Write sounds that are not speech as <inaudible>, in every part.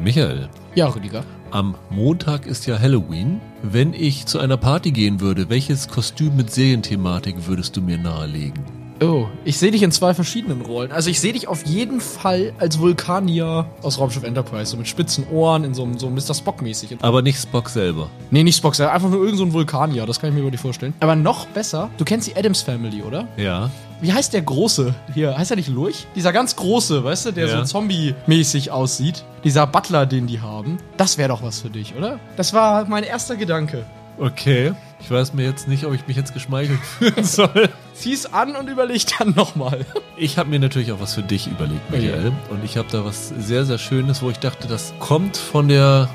Michael, Ja, Rüdiger. am Montag ist ja Halloween. Wenn ich zu einer Party gehen würde, welches Kostüm mit Serienthematik würdest du mir nahelegen? Oh, ich sehe dich in zwei verschiedenen Rollen. Also ich sehe dich auf jeden Fall als Vulkanier aus Raumschiff Enterprise, so mit spitzen Ohren, in so einem so Mr. Spock-mäßig. Aber nicht Spock selber. Nee, nicht Spock, sondern einfach nur irgend so ein Vulkanier, das kann ich mir über die vorstellen. Aber noch besser, du kennst die Adams Family, oder? Ja. Wie heißt der Große hier? Heißt er nicht Lurch? Dieser ganz Große, weißt du, der Ja. so Zombie-mäßig aussieht. Dieser Butler, den die haben. Das wäre doch was für dich, oder? Das war mein erster Gedanke. Okay. Ich weiß mir jetzt nicht, ob ich mich jetzt geschmeichelt <laughs> fühlen soll. Zieh's an und überleg dann nochmal. Ich habe mir natürlich auch was für dich überlegt, Michael. Und ich habe da was sehr, sehr Schönes, wo ich dachte, das kommt von der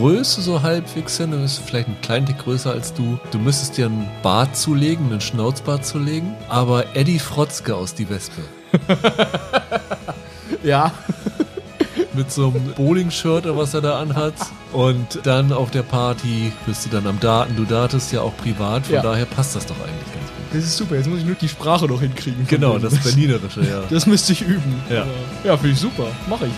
Größe so halbwegs hin. Du bist vielleicht ein klein Tick größer als du. Du müsstest dir einen Bart zulegen, einen Schnauzbart zulegen. Aber Eddie Frotzke aus Die Wespe. <laughs> Ja. <laughs> Mit so einem Bowling-Shirt oder was er da anhat. Und dann auf der Party bist du dann am Daten. Du datest ja auch privat, von Ja. daher passt das doch eigentlich ganz gut. Das ist super, jetzt muss ich nur die Sprache noch hinkriegen. Genau, das Berlinerische, ja. <laughs> Das müsste ich üben. Ja. Ja, finde ich super. Mache ich.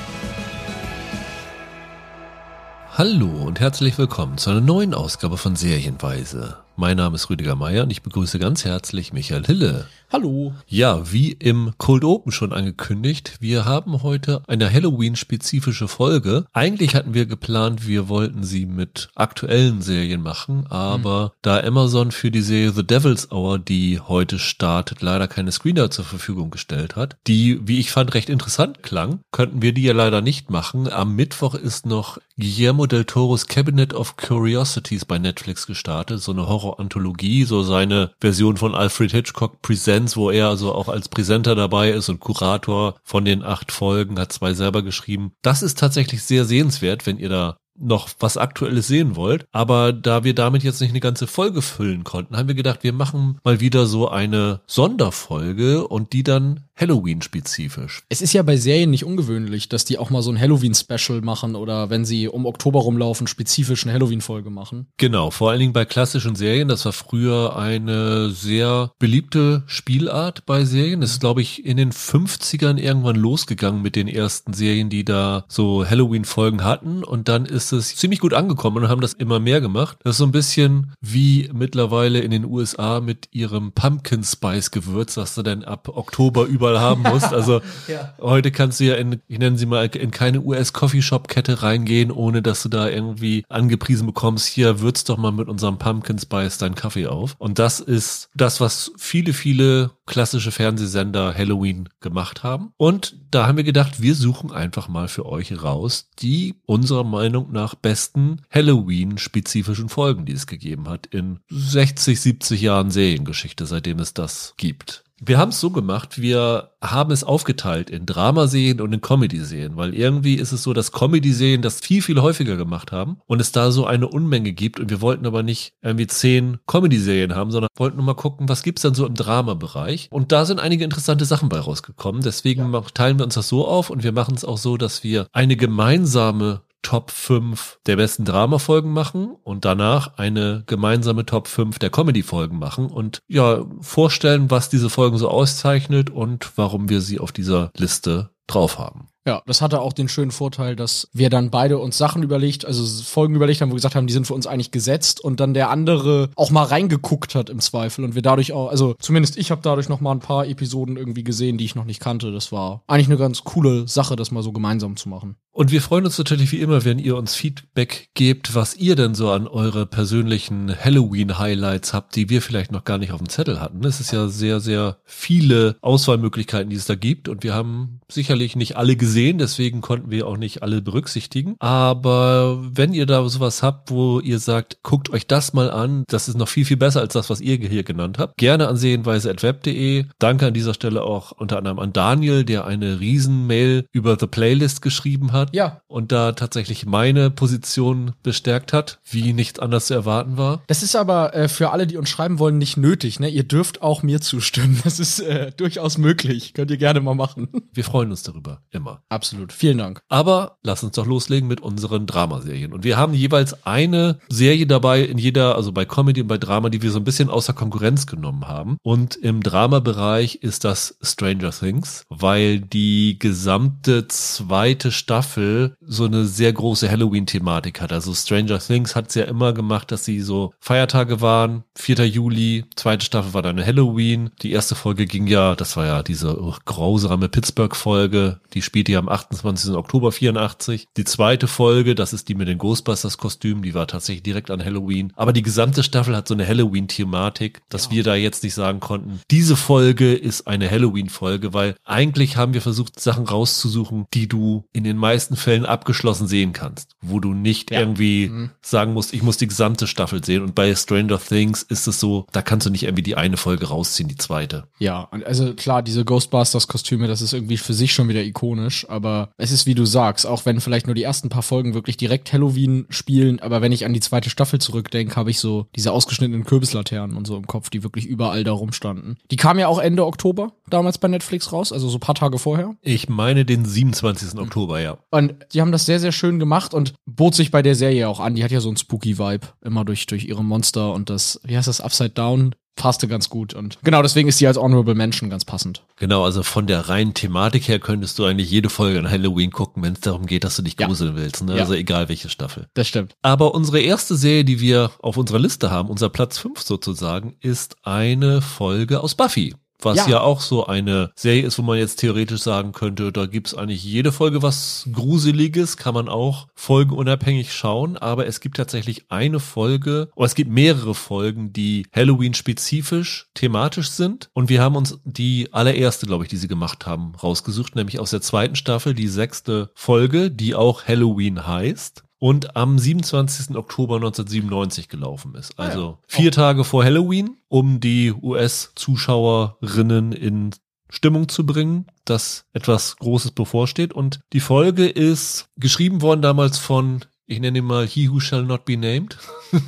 Hallo und herzlich willkommen zu einer neuen Ausgabe von Serienweise. Mein Name ist Rüdiger Meier und ich begrüße ganz herzlich Michael Hille. Hallo. Ja, wie im Cold Open schon angekündigt, wir haben heute eine Halloween-spezifische Folge. Eigentlich hatten wir geplant, wir wollten sie mit aktuellen Serien machen, aber da Amazon für die Serie The Devil's Hour, die heute startet, leider keine Screener zur Verfügung gestellt hat, die, wie ich fand, recht interessant klang, könnten wir die ja leider nicht machen. Am Mittwoch ist noch Guillermo del Toros Cabinet of Curiosities bei Netflix gestartet, so eine Horror-Anthologie, so seine Version von Alfred Hitchcock Presents, wo er also auch als Präsenter dabei ist und Kurator von den acht Folgen, hat zwei selber geschrieben. Das ist tatsächlich sehr sehenswert, wenn ihr da noch was Aktuelles sehen wollt. Aber da wir damit jetzt nicht eine ganze Folge füllen konnten, haben wir gedacht, wir machen mal wieder so eine Sonderfolge und die dann Halloween-spezifisch. Es ist ja bei Serien nicht ungewöhnlich, dass die auch mal so ein Halloween-Special machen oder wenn sie um Oktober rumlaufen, spezifisch eine Halloween-Folge machen. Genau, vor allen Dingen bei klassischen Serien. Das war früher eine sehr beliebte Spielart bei Serien. Das ist, glaube ich, in den 50ern irgendwann losgegangen mit den ersten Serien, die da so Halloween-Folgen hatten. Und dann ist es ziemlich gut angekommen und haben das immer mehr gemacht. Das ist so ein bisschen wie mittlerweile in den USA mit ihrem Pumpkin Spice Gewürz, das du dann ab Oktober überall haben <laughs> musst. Also Ja. Heute kannst du ja in, ich nenne sie mal, in keine US-Coffeeshop-Kette reingehen, ohne dass du da irgendwie angepriesen bekommst, hier würz doch mal mit unserem Pumpkin Spice deinen Kaffee auf. Und das ist das, was viele, viele klassische Fernsehsender Halloween gemacht haben. Und da haben wir gedacht, wir suchen einfach mal für euch raus die unserer Meinung nach besten Halloween-spezifischen Folgen, die es gegeben hat in 60, 70 Jahren Seriengeschichte, seitdem es das gibt. Wir haben es so gemacht, wir haben es aufgeteilt in Dramaserien und in Comedy-Serien, weil irgendwie ist es so, dass Comedy-Serien das viel, viel häufiger gemacht haben und es da so eine Unmenge gibt und wir wollten aber nicht irgendwie zehn Comedy-Serien haben, sondern wollten nur mal gucken, was gibt's denn so im Drama-Bereich und da sind einige interessante Sachen bei rausgekommen, deswegen mach- teilen wir uns das so auf und wir machen es auch so, dass wir eine gemeinsame Top 5 der besten Dramafolgen machen und danach eine gemeinsame Top 5 der Comedy-Folgen machen und ja, vorstellen, was diese Folgen so auszeichnet und warum wir sie auf dieser Liste drauf haben. Ja, das hatte auch den schönen Vorteil, dass wir dann beide uns Sachen überlegt, also Folgen überlegt haben, wo wir gesagt haben, die sind für uns eigentlich gesetzt und dann der andere auch mal reingeguckt hat im Zweifel und wir dadurch auch, also zumindest ich habe dadurch noch mal ein paar Episoden irgendwie gesehen, die ich noch nicht kannte. Das war eigentlich eine ganz coole Sache, das mal so gemeinsam zu machen. Und wir freuen uns natürlich wie immer, wenn ihr uns Feedback gebt, was ihr denn so an eure persönlichen Halloween-Highlights habt, die wir vielleicht noch gar nicht auf dem Zettel hatten. Es ist ja sehr, sehr viele Auswahlmöglichkeiten, die es da gibt und wir haben sicherlich nicht alle gesehen, deswegen konnten wir auch nicht alle berücksichtigen. Aber wenn ihr da sowas habt, wo ihr sagt, guckt euch das mal an, das ist noch viel, viel besser als das, was ihr hier genannt habt, gerne an sehenweise.web.de. Danke an dieser Stelle auch unter anderem an Daniel, der eine Riesenmail über The Playlist geschrieben hat Ja, und da tatsächlich meine Position bestärkt hat, wie nicht anders zu erwarten war. Das ist aber äh, für alle, die uns schreiben wollen, nicht nötig. Ne? Ihr dürft auch mir zustimmen. Das ist äh, durchaus möglich. Könnt ihr gerne mal machen. Wir freuen uns darüber, immer. Absolut. Vielen Dank. Aber lass uns doch loslegen mit unseren Dramaserien. Und wir haben jeweils eine Serie dabei in jeder, also bei Comedy und bei Drama, die wir so ein bisschen außer Konkurrenz genommen haben. Und im Drama-Bereich ist das Stranger Things, weil die gesamte zweite Staffel Staffel so eine sehr große Halloween-Thematik hat. Also Stranger Things hat es ja immer gemacht, dass sie so Feiertage waren. 4. Juli, zweite Staffel war dann Halloween. Die erste Folge ging ja, das war ja diese grausame Pittsburgh-Folge, die spielte ja am 28. Oktober 84. Die zweite Folge, das ist die mit den Ghostbusters-Kostümen, die war tatsächlich direkt an Halloween. Aber die gesamte Staffel hat so eine Halloween-Thematik, dass ja. wir da jetzt nicht sagen konnten, diese Folge ist eine Halloween-Folge, weil eigentlich haben wir versucht, Sachen rauszusuchen, die du in den meisten Fällen abgeschlossen sehen kannst, wo du nicht ja. irgendwie mhm. sagen musst, ich muss die gesamte Staffel sehen. Und bei Stranger Things ist es so, da kannst du nicht irgendwie die eine Folge rausziehen, die zweite. Ja, also klar, diese Ghostbusters-Kostüme, das ist irgendwie für sich schon wieder ikonisch, aber es ist wie du sagst, auch wenn vielleicht nur die ersten paar Folgen wirklich direkt Halloween spielen, aber wenn ich an die zweite Staffel zurückdenke, habe ich so diese ausgeschnittenen Kürbislaternen und so im Kopf, die wirklich überall da rumstanden. Die kam ja auch Ende Oktober damals bei Netflix raus, also so paar Tage vorher. Ich meine den 27. Oktober, ja. Und die haben das sehr, sehr schön gemacht und bot sich bei der Serie auch an. Die hat ja so einen spooky Vibe, immer durch, durch ihre Monster und das, wie heißt das, Upside Down passte ganz gut. Und genau deswegen ist sie als Honorable Mention ganz passend. Genau, also von der reinen Thematik her könntest du eigentlich jede Folge an Halloween gucken, wenn es darum geht, dass du dich gruseln ja. willst. Ne? Ja. Also egal welche Staffel. Das stimmt. Aber unsere erste Serie, die wir auf unserer Liste haben, unser Platz 5 sozusagen, ist eine Folge aus Buffy. Was ja. ja. auch so eine Serie ist, wo man jetzt theoretisch sagen könnte, da gibt's eigentlich jede Folge was Gruseliges, kann man auch folgenunabhängig schauen, aber es gibt tatsächlich eine Folge, oder es gibt mehrere Folgen, die Halloween-spezifisch thematisch sind. Und wir haben uns die allererste, glaube ich, die sie gemacht haben, rausgesucht, nämlich aus der zweiten Staffel, die sechste Folge, die auch Halloween heißt und am 27. Oktober 1997 gelaufen ist. Also ah ja. vier oh. Tage vor Halloween, um die US-Zuschauerinnen in Stimmung zu bringen, dass etwas Großes bevorsteht. Und die Folge ist geschrieben worden damals von, ich nenne ihn mal He Who Shall Not Be Named. <laughs>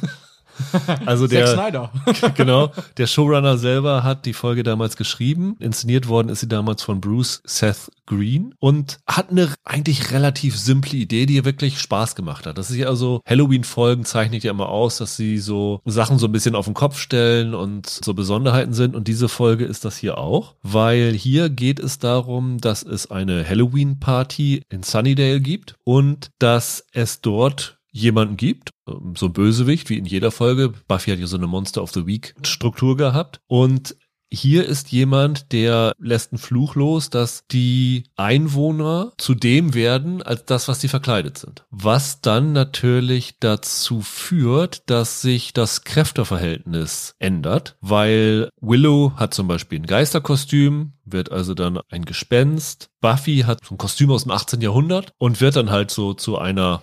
<laughs> Also der, Snyder. <laughs> genau, der Showrunner selber hat die Folge damals geschrieben. Inszeniert worden ist sie damals von Bruce Seth Green und hat eine eigentlich relativ simple Idee, die wirklich Spaß gemacht hat. Das ist ja also, Halloween-Folgen zeichnet ja immer aus, dass sie so Sachen so ein bisschen auf den Kopf stellen und so Besonderheiten sind. Und diese Folge ist das hier auch, weil hier geht es darum, dass es eine Halloween-Party in Sunnydale gibt und dass es dort jemanden gibt, so ein Bösewicht wie in jeder Folge. Buffy hat ja so eine Monster of the Week Struktur gehabt und hier ist jemand, der lässt einen Fluch los, dass die Einwohner zu dem werden, als das, was sie verkleidet sind. Was dann natürlich dazu führt, dass sich das Kräfteverhältnis ändert, weil Willow hat zum Beispiel ein Geisterkostüm, wird also dann ein Gespenst. Buffy hat so ein Kostüm aus dem 18. Jahrhundert und wird dann halt so zu einer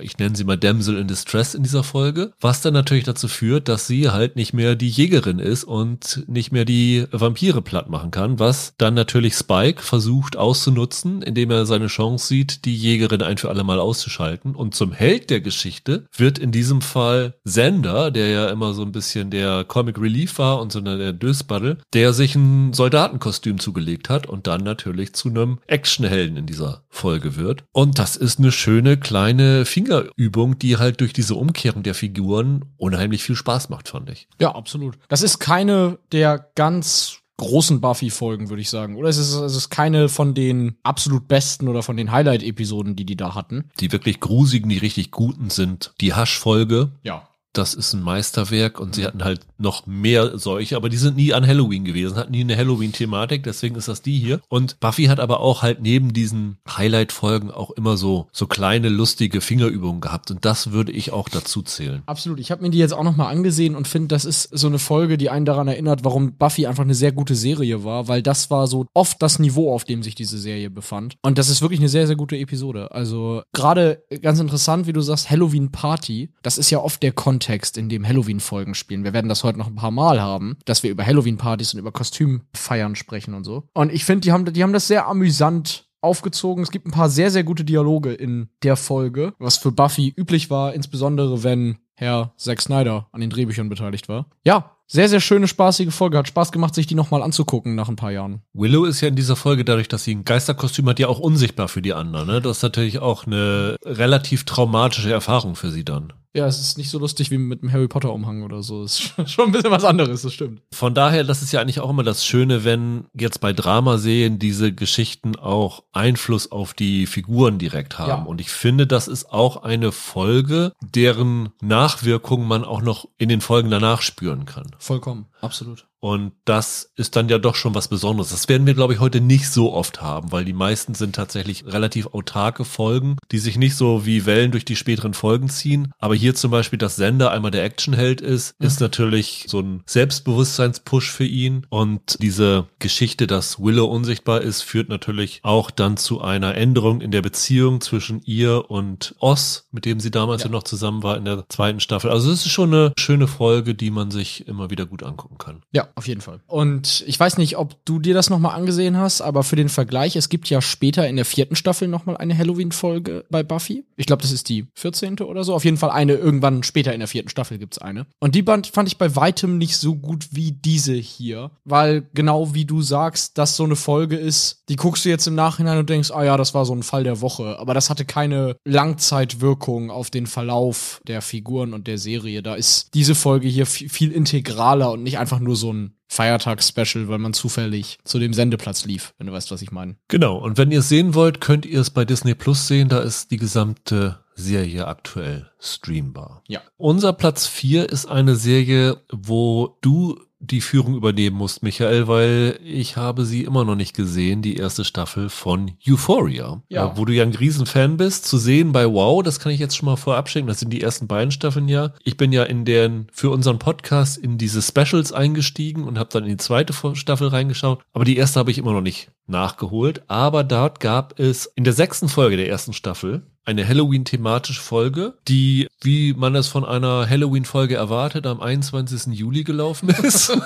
ich nenne sie mal Damsel in Distress in dieser Folge, was dann natürlich dazu führt, dass sie halt nicht mehr die Jägerin ist und nicht mehr die Vampire platt machen kann, was dann natürlich Spike versucht auszunutzen, indem er seine Chance sieht, die Jägerin ein für alle Mal auszuschalten. Und zum Held der Geschichte wird in diesem Fall Sender, der ja immer so ein bisschen der Comic Relief war und so der Dösbaddel, der sich ein Soldatenkostüm zugelegt hat und dann natürlich zu einem Actionhelden in dieser Folge wird. Und das ist eine schöne kleine Fingerübung, die halt durch diese Umkehrung der Figuren unheimlich viel Spaß macht, fand ich. Ja, absolut. Das ist keine der ganz großen Buffy-Folgen, würde ich sagen. Oder es ist, es ist keine von den absolut besten oder von den Highlight-Episoden, die die da hatten. Die wirklich grusigen, die richtig guten sind. Die Hasch-Folge. Ja das ist ein Meisterwerk und sie mhm. hatten halt noch mehr solche, aber die sind nie an Halloween gewesen, hatten nie eine Halloween-Thematik, deswegen ist das die hier. Und Buffy hat aber auch halt neben diesen Highlight-Folgen auch immer so, so kleine, lustige Fingerübungen gehabt und das würde ich auch dazu zählen. Absolut. Ich habe mir die jetzt auch nochmal angesehen und finde, das ist so eine Folge, die einen daran erinnert, warum Buffy einfach eine sehr gute Serie war, weil das war so oft das Niveau, auf dem sich diese Serie befand. Und das ist wirklich eine sehr, sehr gute Episode. Also gerade ganz interessant, wie du sagst, Halloween Party, das ist ja oft der Content Kontext, in dem Halloween-Folgen spielen. Wir werden das heute noch ein paar Mal haben, dass wir über Halloween-Partys und über Kostümfeiern sprechen und so. Und ich finde, die haben, die haben das sehr amüsant aufgezogen. Es gibt ein paar sehr, sehr gute Dialoge in der Folge, was für Buffy üblich war, insbesondere wenn Herr Zack Snyder an den Drehbüchern beteiligt war. Ja, sehr, sehr schöne, spaßige Folge. Hat Spaß gemacht, sich die nochmal anzugucken nach ein paar Jahren. Willow ist ja in dieser Folge, dadurch, dass sie ein Geisterkostüm hat, ja auch unsichtbar für die anderen. Ne? Das ist natürlich auch eine relativ traumatische Erfahrung für sie dann. Ja, es ist nicht so lustig wie mit einem Harry Potter Umhang oder so. Es ist <laughs> schon ein bisschen was anderes, das stimmt. Von daher, das ist ja eigentlich auch immer das Schöne, wenn jetzt bei Dramaserien diese Geschichten auch Einfluss auf die Figuren direkt haben. Ja. Und ich finde, das ist auch eine Folge, deren Nachwirkungen man auch noch in den Folgen danach spüren kann. Vollkommen, absolut. Und das ist dann ja doch schon was Besonderes. Das werden wir, glaube ich, heute nicht so oft haben, weil die meisten sind tatsächlich relativ autarke Folgen, die sich nicht so wie Wellen durch die späteren Folgen ziehen. Aber hier zum Beispiel, dass Sender einmal der Actionheld ist, ist natürlich so ein Selbstbewusstseinspush für ihn. Und diese Geschichte, dass Willow unsichtbar ist, führt natürlich auch dann zu einer Änderung in der Beziehung zwischen ihr und Oz, mit dem sie damals ja, Ja. noch zusammen war in der zweiten Staffel. Also es ist schon eine schöne Folge, die man sich immer wieder gut angucken kann. Ja, auf jeden Fall. Und ich weiß nicht, ob du dir das nochmal angesehen hast, aber für den Vergleich, es gibt ja später in der vierten Staffel nochmal eine Halloween-Folge bei Buffy. Ich glaube, das ist die 14. oder so. Auf jeden Fall eine, irgendwann später in der vierten Staffel gibt's eine. Und die Band fand ich bei weitem nicht so gut wie diese hier. Weil genau wie du sagst, das so eine Folge ist, die guckst du jetzt im Nachhinein und denkst, ah ja, das war so ein Fall der Woche. Aber das hatte keine Langzeitwirkung auf den Verlauf der Figuren und der Serie. Da ist diese Folge hier viel integraler und nicht einfach nur so ein Feiertagsspecial, weil man zufällig zu dem Sendeplatz lief, wenn du weißt, was ich meine. Genau, und wenn ihr es sehen wollt, könnt ihr es bei Disney Plus sehen. Da ist die gesamte Serie aktuell streambar. Ja. Unser Platz 4 ist eine Serie, wo du die Führung übernehmen musst, Michael, weil ich habe sie immer noch nicht gesehen, die erste Staffel von Euphoria. Ja. Äh, Wo du ja ein Riesenfan bist, zu sehen bei Wow, das kann ich jetzt schon mal vorab schicken, das sind die ersten beiden Staffeln ja. Ich bin ja in den, für unseren Podcast in diese Specials eingestiegen und habe dann in die zweite Staffel reingeschaut, aber die erste habe ich immer noch nicht nachgeholt, aber dort gab es in der sechsten Folge der ersten Staffel eine Halloween-thematische Folge, die, wie man es von einer Halloween-Folge erwartet, am 21. Juli gelaufen <laughs> ist. <laughs>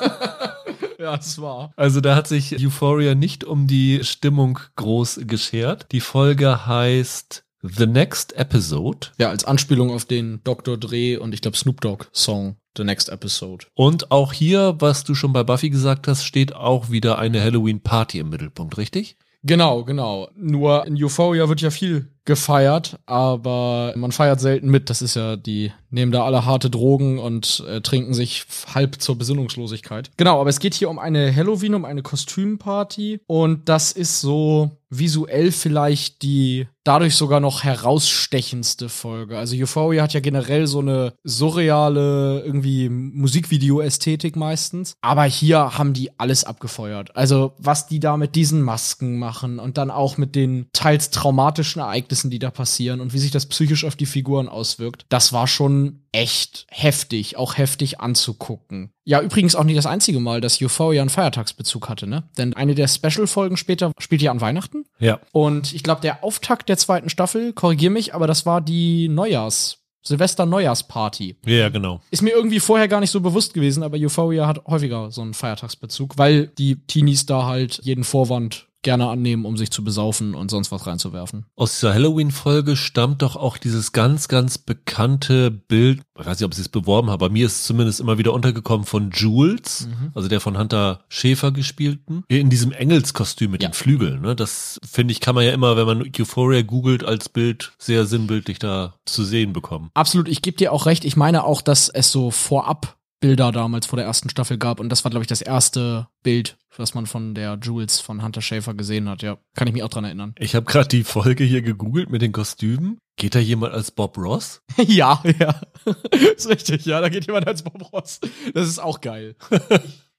Ja, das war. Also da hat sich Euphoria nicht um die Stimmung groß geschert. Die Folge heißt The Next Episode. Ja, als Anspielung auf den Dr. Dre und ich glaube Snoop Dogg Song The Next Episode. Und auch hier, was du schon bei Buffy gesagt hast, steht auch wieder eine Halloween-Party im Mittelpunkt, richtig? Genau, genau. Nur in Euphoria wird ja viel gefeiert, aber man feiert selten mit. Das ist ja die, nehmen da alle harte Drogen und äh, trinken sich halb zur Besinnungslosigkeit. Genau, aber es geht hier um eine Halloween, um eine Kostümparty und das ist so visuell vielleicht die dadurch sogar noch herausstechendste Folge. Also Euphoria hat ja generell so eine surreale irgendwie Musikvideo-Ästhetik meistens, aber hier haben die alles abgefeuert. Also was die da mit diesen Masken machen und dann auch mit den teils traumatischen Ereignissen, die da passieren und wie sich das psychisch auf die Figuren auswirkt, das war schon echt heftig, auch heftig anzugucken. Ja, übrigens auch nicht das einzige Mal, dass Euphoria einen Feiertagsbezug hatte, ne? Denn eine der Special-Folgen später spielt ja an Weihnachten. Ja. Und ich glaube, der Auftakt der zweiten Staffel, korrigier mich, aber das war die Neujahrs, Silvester-Neujahrsparty. Ja, genau. Ist mir irgendwie vorher gar nicht so bewusst gewesen, aber Euphoria hat häufiger so einen Feiertagsbezug, weil die Teenies da halt jeden Vorwand gerne annehmen, um sich zu besaufen und sonst was reinzuwerfen. Aus dieser Halloween-Folge stammt doch auch dieses ganz, ganz bekannte Bild, ich weiß nicht, ob sie es beworben haben, bei mir ist es zumindest immer wieder untergekommen von Jules, also der von Hunter Schäfer gespielten, in diesem Engelskostüm mit Ja. den Flügeln. Ne? Das finde ich, kann man ja immer, wenn man Euphoria googelt, als Bild sehr sinnbildlich da zu sehen bekommen. Absolut, ich gebe dir auch recht. Ich meine auch, dass es so vorab Bilder damals vor der ersten Staffel gab und das war, glaube ich, das erste Bild, was man von der Jules von Hunter Schäfer gesehen hat. Ja, kann ich mich auch dran erinnern. Ich habe gerade die Folge hier gegoogelt mit den Kostümen. Geht da jemand als Bob Ross? <laughs> ja, ja. <laughs> ist richtig, ja, da geht jemand als Bob Ross. Das ist auch geil. <laughs>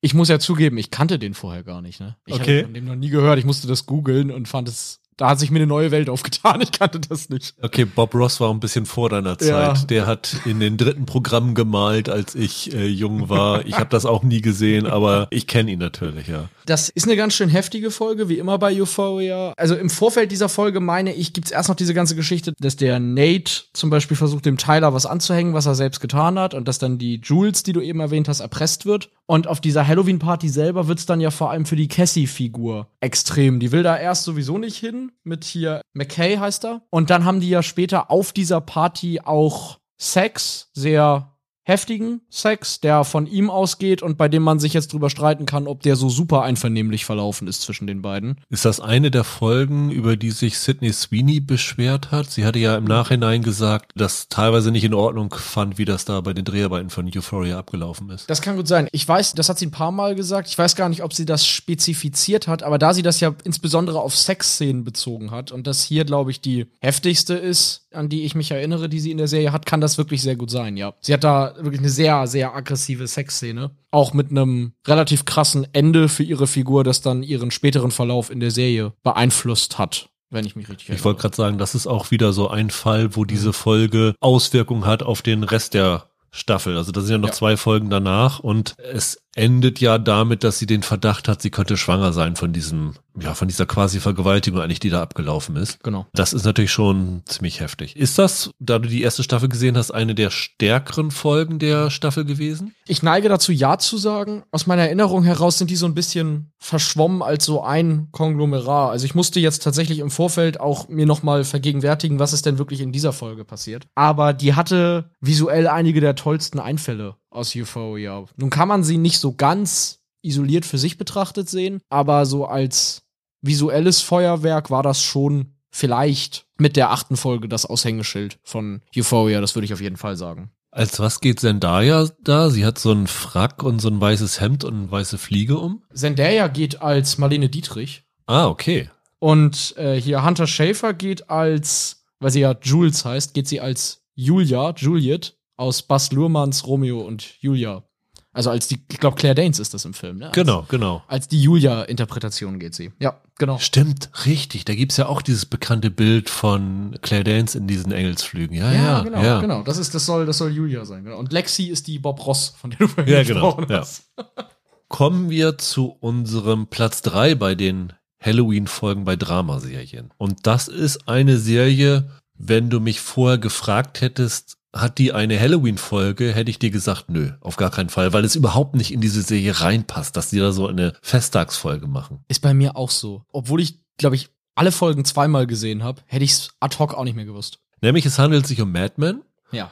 Ich muss ja zugeben, ich kannte den vorher gar nicht, ne? Ich Okay. hatte von dem noch nie gehört. Ich musste das googeln und fand es, da hat sich mir eine neue Welt aufgetan. <laughs> Ich kannte das nicht. Okay, Bob Ross war ein bisschen vor deiner Zeit. Ja. Der hat in den dritten Programmen gemalt, als ich äh, jung war. Ich habe das auch nie gesehen, aber ich kenne ihn natürlich, ja. Das ist eine ganz schön heftige Folge, wie immer bei Euphoria. Also im Vorfeld dieser Folge, meine ich, gibt's erst noch diese ganze Geschichte, dass der Nate zum Beispiel versucht, dem Tyler was anzuhängen, was er selbst getan hat, und dass dann die Jules, die du eben erwähnt hast, erpresst wird. Und auf dieser Halloween-Party selber wird's dann ja vor allem für die Cassie-Figur extrem. Die will da erst sowieso nicht hin, mit hier McKay heißt er. Und dann haben die ja später auf dieser Party auch Sex, sehr heftigen Sex, der von ihm ausgeht und bei dem man sich jetzt drüber streiten kann, ob der so super einvernehmlich verlaufen ist zwischen den beiden. Ist das eine der Folgen, über die sich Sydney Sweeney beschwert hat? Sie hatte ja im Nachhinein gesagt, dass teilweise nicht in Ordnung fand, wie das da bei den Dreharbeiten von Euphoria abgelaufen ist. Das kann gut sein. Ich weiß, das hat sie ein paar Mal gesagt. Ich weiß gar nicht, ob sie das spezifiziert hat, aber da sie das ja insbesondere auf Sexszenen bezogen hat und das hier, glaube ich, die heftigste ist, an die ich mich erinnere, die sie in der Serie hat, kann das wirklich sehr gut sein, ja. Sie hat da wirklich eine sehr, sehr aggressive Sexszene. Auch mit einem relativ krassen Ende für ihre Figur, das dann ihren späteren Verlauf in der Serie beeinflusst hat. Wenn ich mich richtig erinnere. Ich wollte gerade sagen, das ist auch wieder so ein Fall, wo diese Folge Auswirkungen hat auf den Rest der Staffel. Also das sind ja noch Ja. zwei Folgen danach und es endet ja damit, dass sie den Verdacht hat, sie könnte schwanger sein von diesem, ja, von dieser quasi Vergewaltigung eigentlich, die da abgelaufen ist. Genau. Das ist natürlich schon ziemlich heftig. Ist das, da du die erste Staffel gesehen hast, eine der stärkeren Folgen der Staffel gewesen? Ich neige dazu, ja zu sagen. Aus meiner Erinnerung heraus sind die so ein bisschen verschwommen als so ein Konglomerat. Also ich musste jetzt tatsächlich im Vorfeld auch mir noch mal vergegenwärtigen, was ist denn wirklich in dieser Folge passiert. Aber die hatte visuell einige der tollsten Einfälle aus Euphoria. Nun kann man sie nicht so ganz isoliert für sich betrachtet sehen, aber so als visuelles Feuerwerk war das schon vielleicht mit der achten Folge das Aushängeschild von Euphoria. Das würde ich auf jeden Fall sagen. Als was geht Zendaya da? Sie hat so einen Frack und so ein weißes Hemd und eine weiße Fliege um. Zendaya geht als Marlene Dietrich. Ah, okay. Und äh, hier Hunter Schafer geht als, weil sie ja Jules heißt, geht sie als Julia, Juliet aus Bas Luhrmanns Romeo und Julia. Also als die, ich glaube Claire Danes ist das im Film, ne? Als, Genau, genau. Als die Julia-Interpretation geht sie. Ja, genau. Stimmt, richtig. Da gibt's ja auch dieses bekannte Bild von Claire Danes in diesen Engelsflügen. Ja, ja, genau, ja. genau. Das ist, das soll, das soll Julia sein. Genau. Und Lexi ist die Bob Ross, von der du vorhin Ja, genau, gesprochen ja. hast. <laughs> Kommen wir zu unserem Platz drei bei den Halloween-Folgen bei Dramaserien. Und das ist eine Serie, wenn du mich vorher gefragt hättest, hat die eine Halloween-Folge, hätte ich dir gesagt, nö, auf gar keinen Fall, weil es überhaupt nicht in diese Serie reinpasst, dass die da so eine Festtagsfolge machen. Ist bei mir auch so. Obwohl ich, glaube ich, alle Folgen zweimal gesehen habe, hätte ich es ad hoc auch nicht mehr gewusst. Nämlich es handelt sich um Mad Men Ja.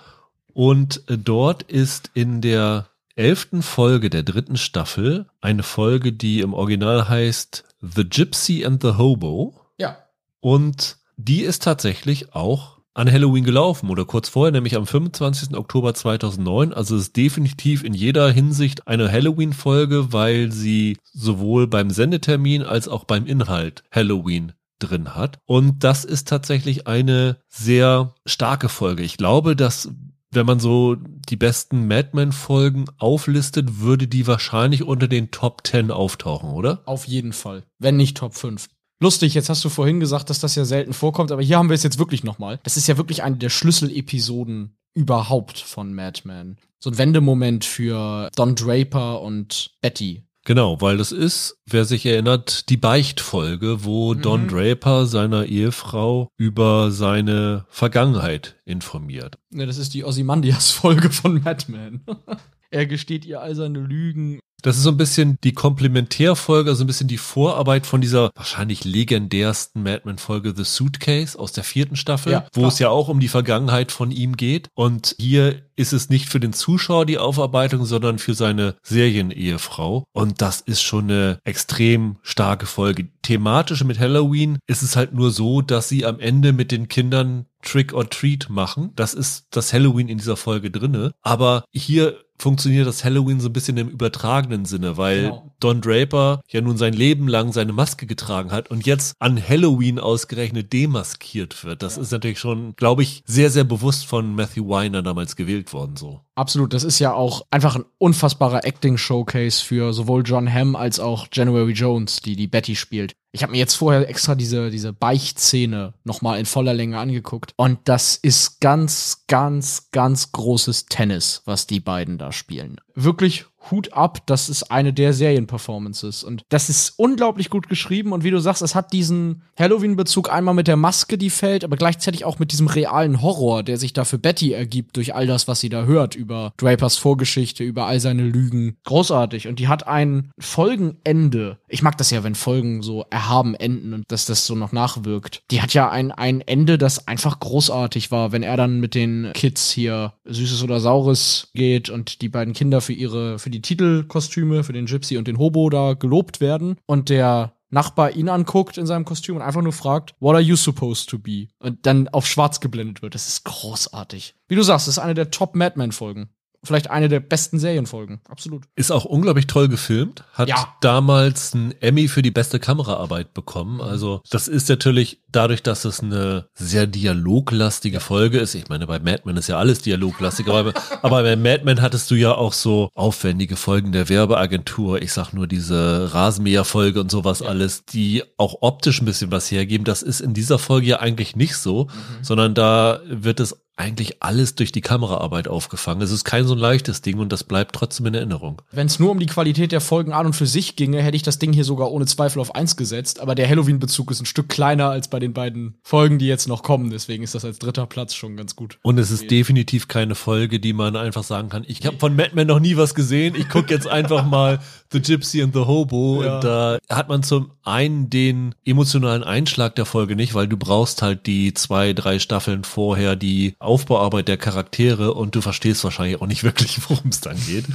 und äh, dort ist in der elften Folge der dritten Staffel eine Folge, die im Original heißt The Gypsy and the Hobo. Ja. Und die ist tatsächlich auch an Halloween gelaufen oder kurz vorher, nämlich am 25. Oktober 2009. Also es ist definitiv in jeder Hinsicht eine Halloween-Folge, weil sie sowohl beim Sendetermin als auch beim Inhalt Halloween drin hat. Und das ist tatsächlich eine sehr starke Folge. Ich glaube, dass wenn man so die besten Mad Men-Folgen auflistet, würde die wahrscheinlich unter den Top 10 auftauchen, oder? Auf jeden Fall. Wenn nicht Top 5. Lustig, jetzt hast du vorhin gesagt, dass das ja selten vorkommt, aber hier haben wir es jetzt wirklich nochmal. Das ist ja wirklich eine der Schlüsselepisoden überhaupt von Mad Men. So ein Wendemoment für Don Draper und Betty. Genau, weil das ist, wer sich erinnert, die Beichtfolge, wo Mhm. Don Draper seiner Ehefrau über seine Vergangenheit informiert. Ne, das ist die Ozymandias-Folge von Mad Men. <laughs> er gesteht ihr all seine Lügen. Das ist so ein bisschen die Komplementärfolge, also ein bisschen die Vorarbeit von dieser wahrscheinlich legendärsten Mad Men-Folge The Suitcase aus der vierten Staffel, Ja, wo es ja auch um die Vergangenheit von ihm geht. Und hier ist es nicht für den Zuschauer die Aufarbeitung, sondern für seine Serienehefrau. Und das ist schon eine extrem starke Folge. Thematisch mit Halloween ist es halt nur so, dass sie am Ende mit den Kindern Trick or Treat machen. Das ist das Halloween in dieser Folge drinne. Aber hier funktioniert das Halloween so ein bisschen im übertragenen Sinne, weil Genau. Don Draper ja nun sein Leben lang seine Maske getragen hat und jetzt an Halloween ausgerechnet demaskiert wird. Das ist natürlich schon, glaube ich, sehr, sehr bewusst von Matthew Weiner damals gewählt worden, so. Absolut, das ist ja auch einfach ein unfassbarer Acting-Showcase für sowohl John Hamm als auch January Jones, die die Betty spielt. Ich habe mir jetzt vorher extra diese, diese Beichtszene nochmal in voller Länge angeguckt. Und das ist ganz, ganz, ganz großes Tennis, was die beiden da spielen. Wirklich Hut ab, das ist eine der Serienperformances. Und das ist unglaublich gut geschrieben. Und wie du sagst, es hat diesen Halloween-Bezug einmal mit der Maske, die fällt, aber gleichzeitig auch mit diesem realen Horror, der sich da für Betty ergibt durch all das, was sie da hört über Drapers Vorgeschichte, über all seine Lügen. Großartig. Und die hat ein Folgenende. Ich mag das ja, wenn Folgen so erhaben enden und dass das so noch nachwirkt. Die hat ja ein, ein Ende, das einfach großartig war, wenn er dann mit den Kids hier Süßes oder Saures geht und die beiden Kinder für ihre, für die Titelkostüme, für den Gypsy und den Hobo da gelobt werden und der Nachbar ihn anguckt in seinem Kostüm und einfach nur fragt, what are you supposed to be? Und dann auf schwarz geblendet wird. Das ist großartig. Wie du sagst, das ist eine der Top Madman-Folgen vielleicht eine der besten Serienfolgen. Absolut. Ist auch unglaublich toll gefilmt. Hat ja. damals einen Emmy für die beste Kameraarbeit bekommen. Also das ist natürlich dadurch, dass es eine sehr dialoglastige Folge ist. Ich meine, bei Mad Men ist ja alles dialoglastig, aber, <laughs> aber bei Mad Men hattest du ja auch so aufwendige Folgen der Werbeagentur. Ich sag nur diese Rasenmäher-Folge und sowas ja. alles, die auch optisch ein bisschen was hergeben. Das ist in dieser Folge ja eigentlich nicht so, mhm. sondern da wird es eigentlich alles durch die Kameraarbeit aufgefangen. Es ist kein so ein leichtes Ding und das bleibt trotzdem in Erinnerung. Wenn es nur um die Qualität der Folgen an und für sich ginge, hätte ich das Ding hier sogar ohne Zweifel auf eins gesetzt. Aber der Halloween-Bezug ist ein Stück kleiner als bei den beiden Folgen, die jetzt noch kommen. Deswegen ist das als dritter Platz schon ganz gut. Und es ist definitiv keine Folge, die man einfach sagen kann, ich habe von Mad Men noch nie was gesehen. Ich gucke jetzt einfach mal The Gypsy and the Hobo. Ja. Und da hat man zum einen den emotionalen Einschlag der Folge nicht, weil du brauchst halt die zwei, drei Staffeln vorher, die Aufbauarbeit der Charaktere und du verstehst wahrscheinlich auch nicht wirklich, <laughs> worum es dann geht.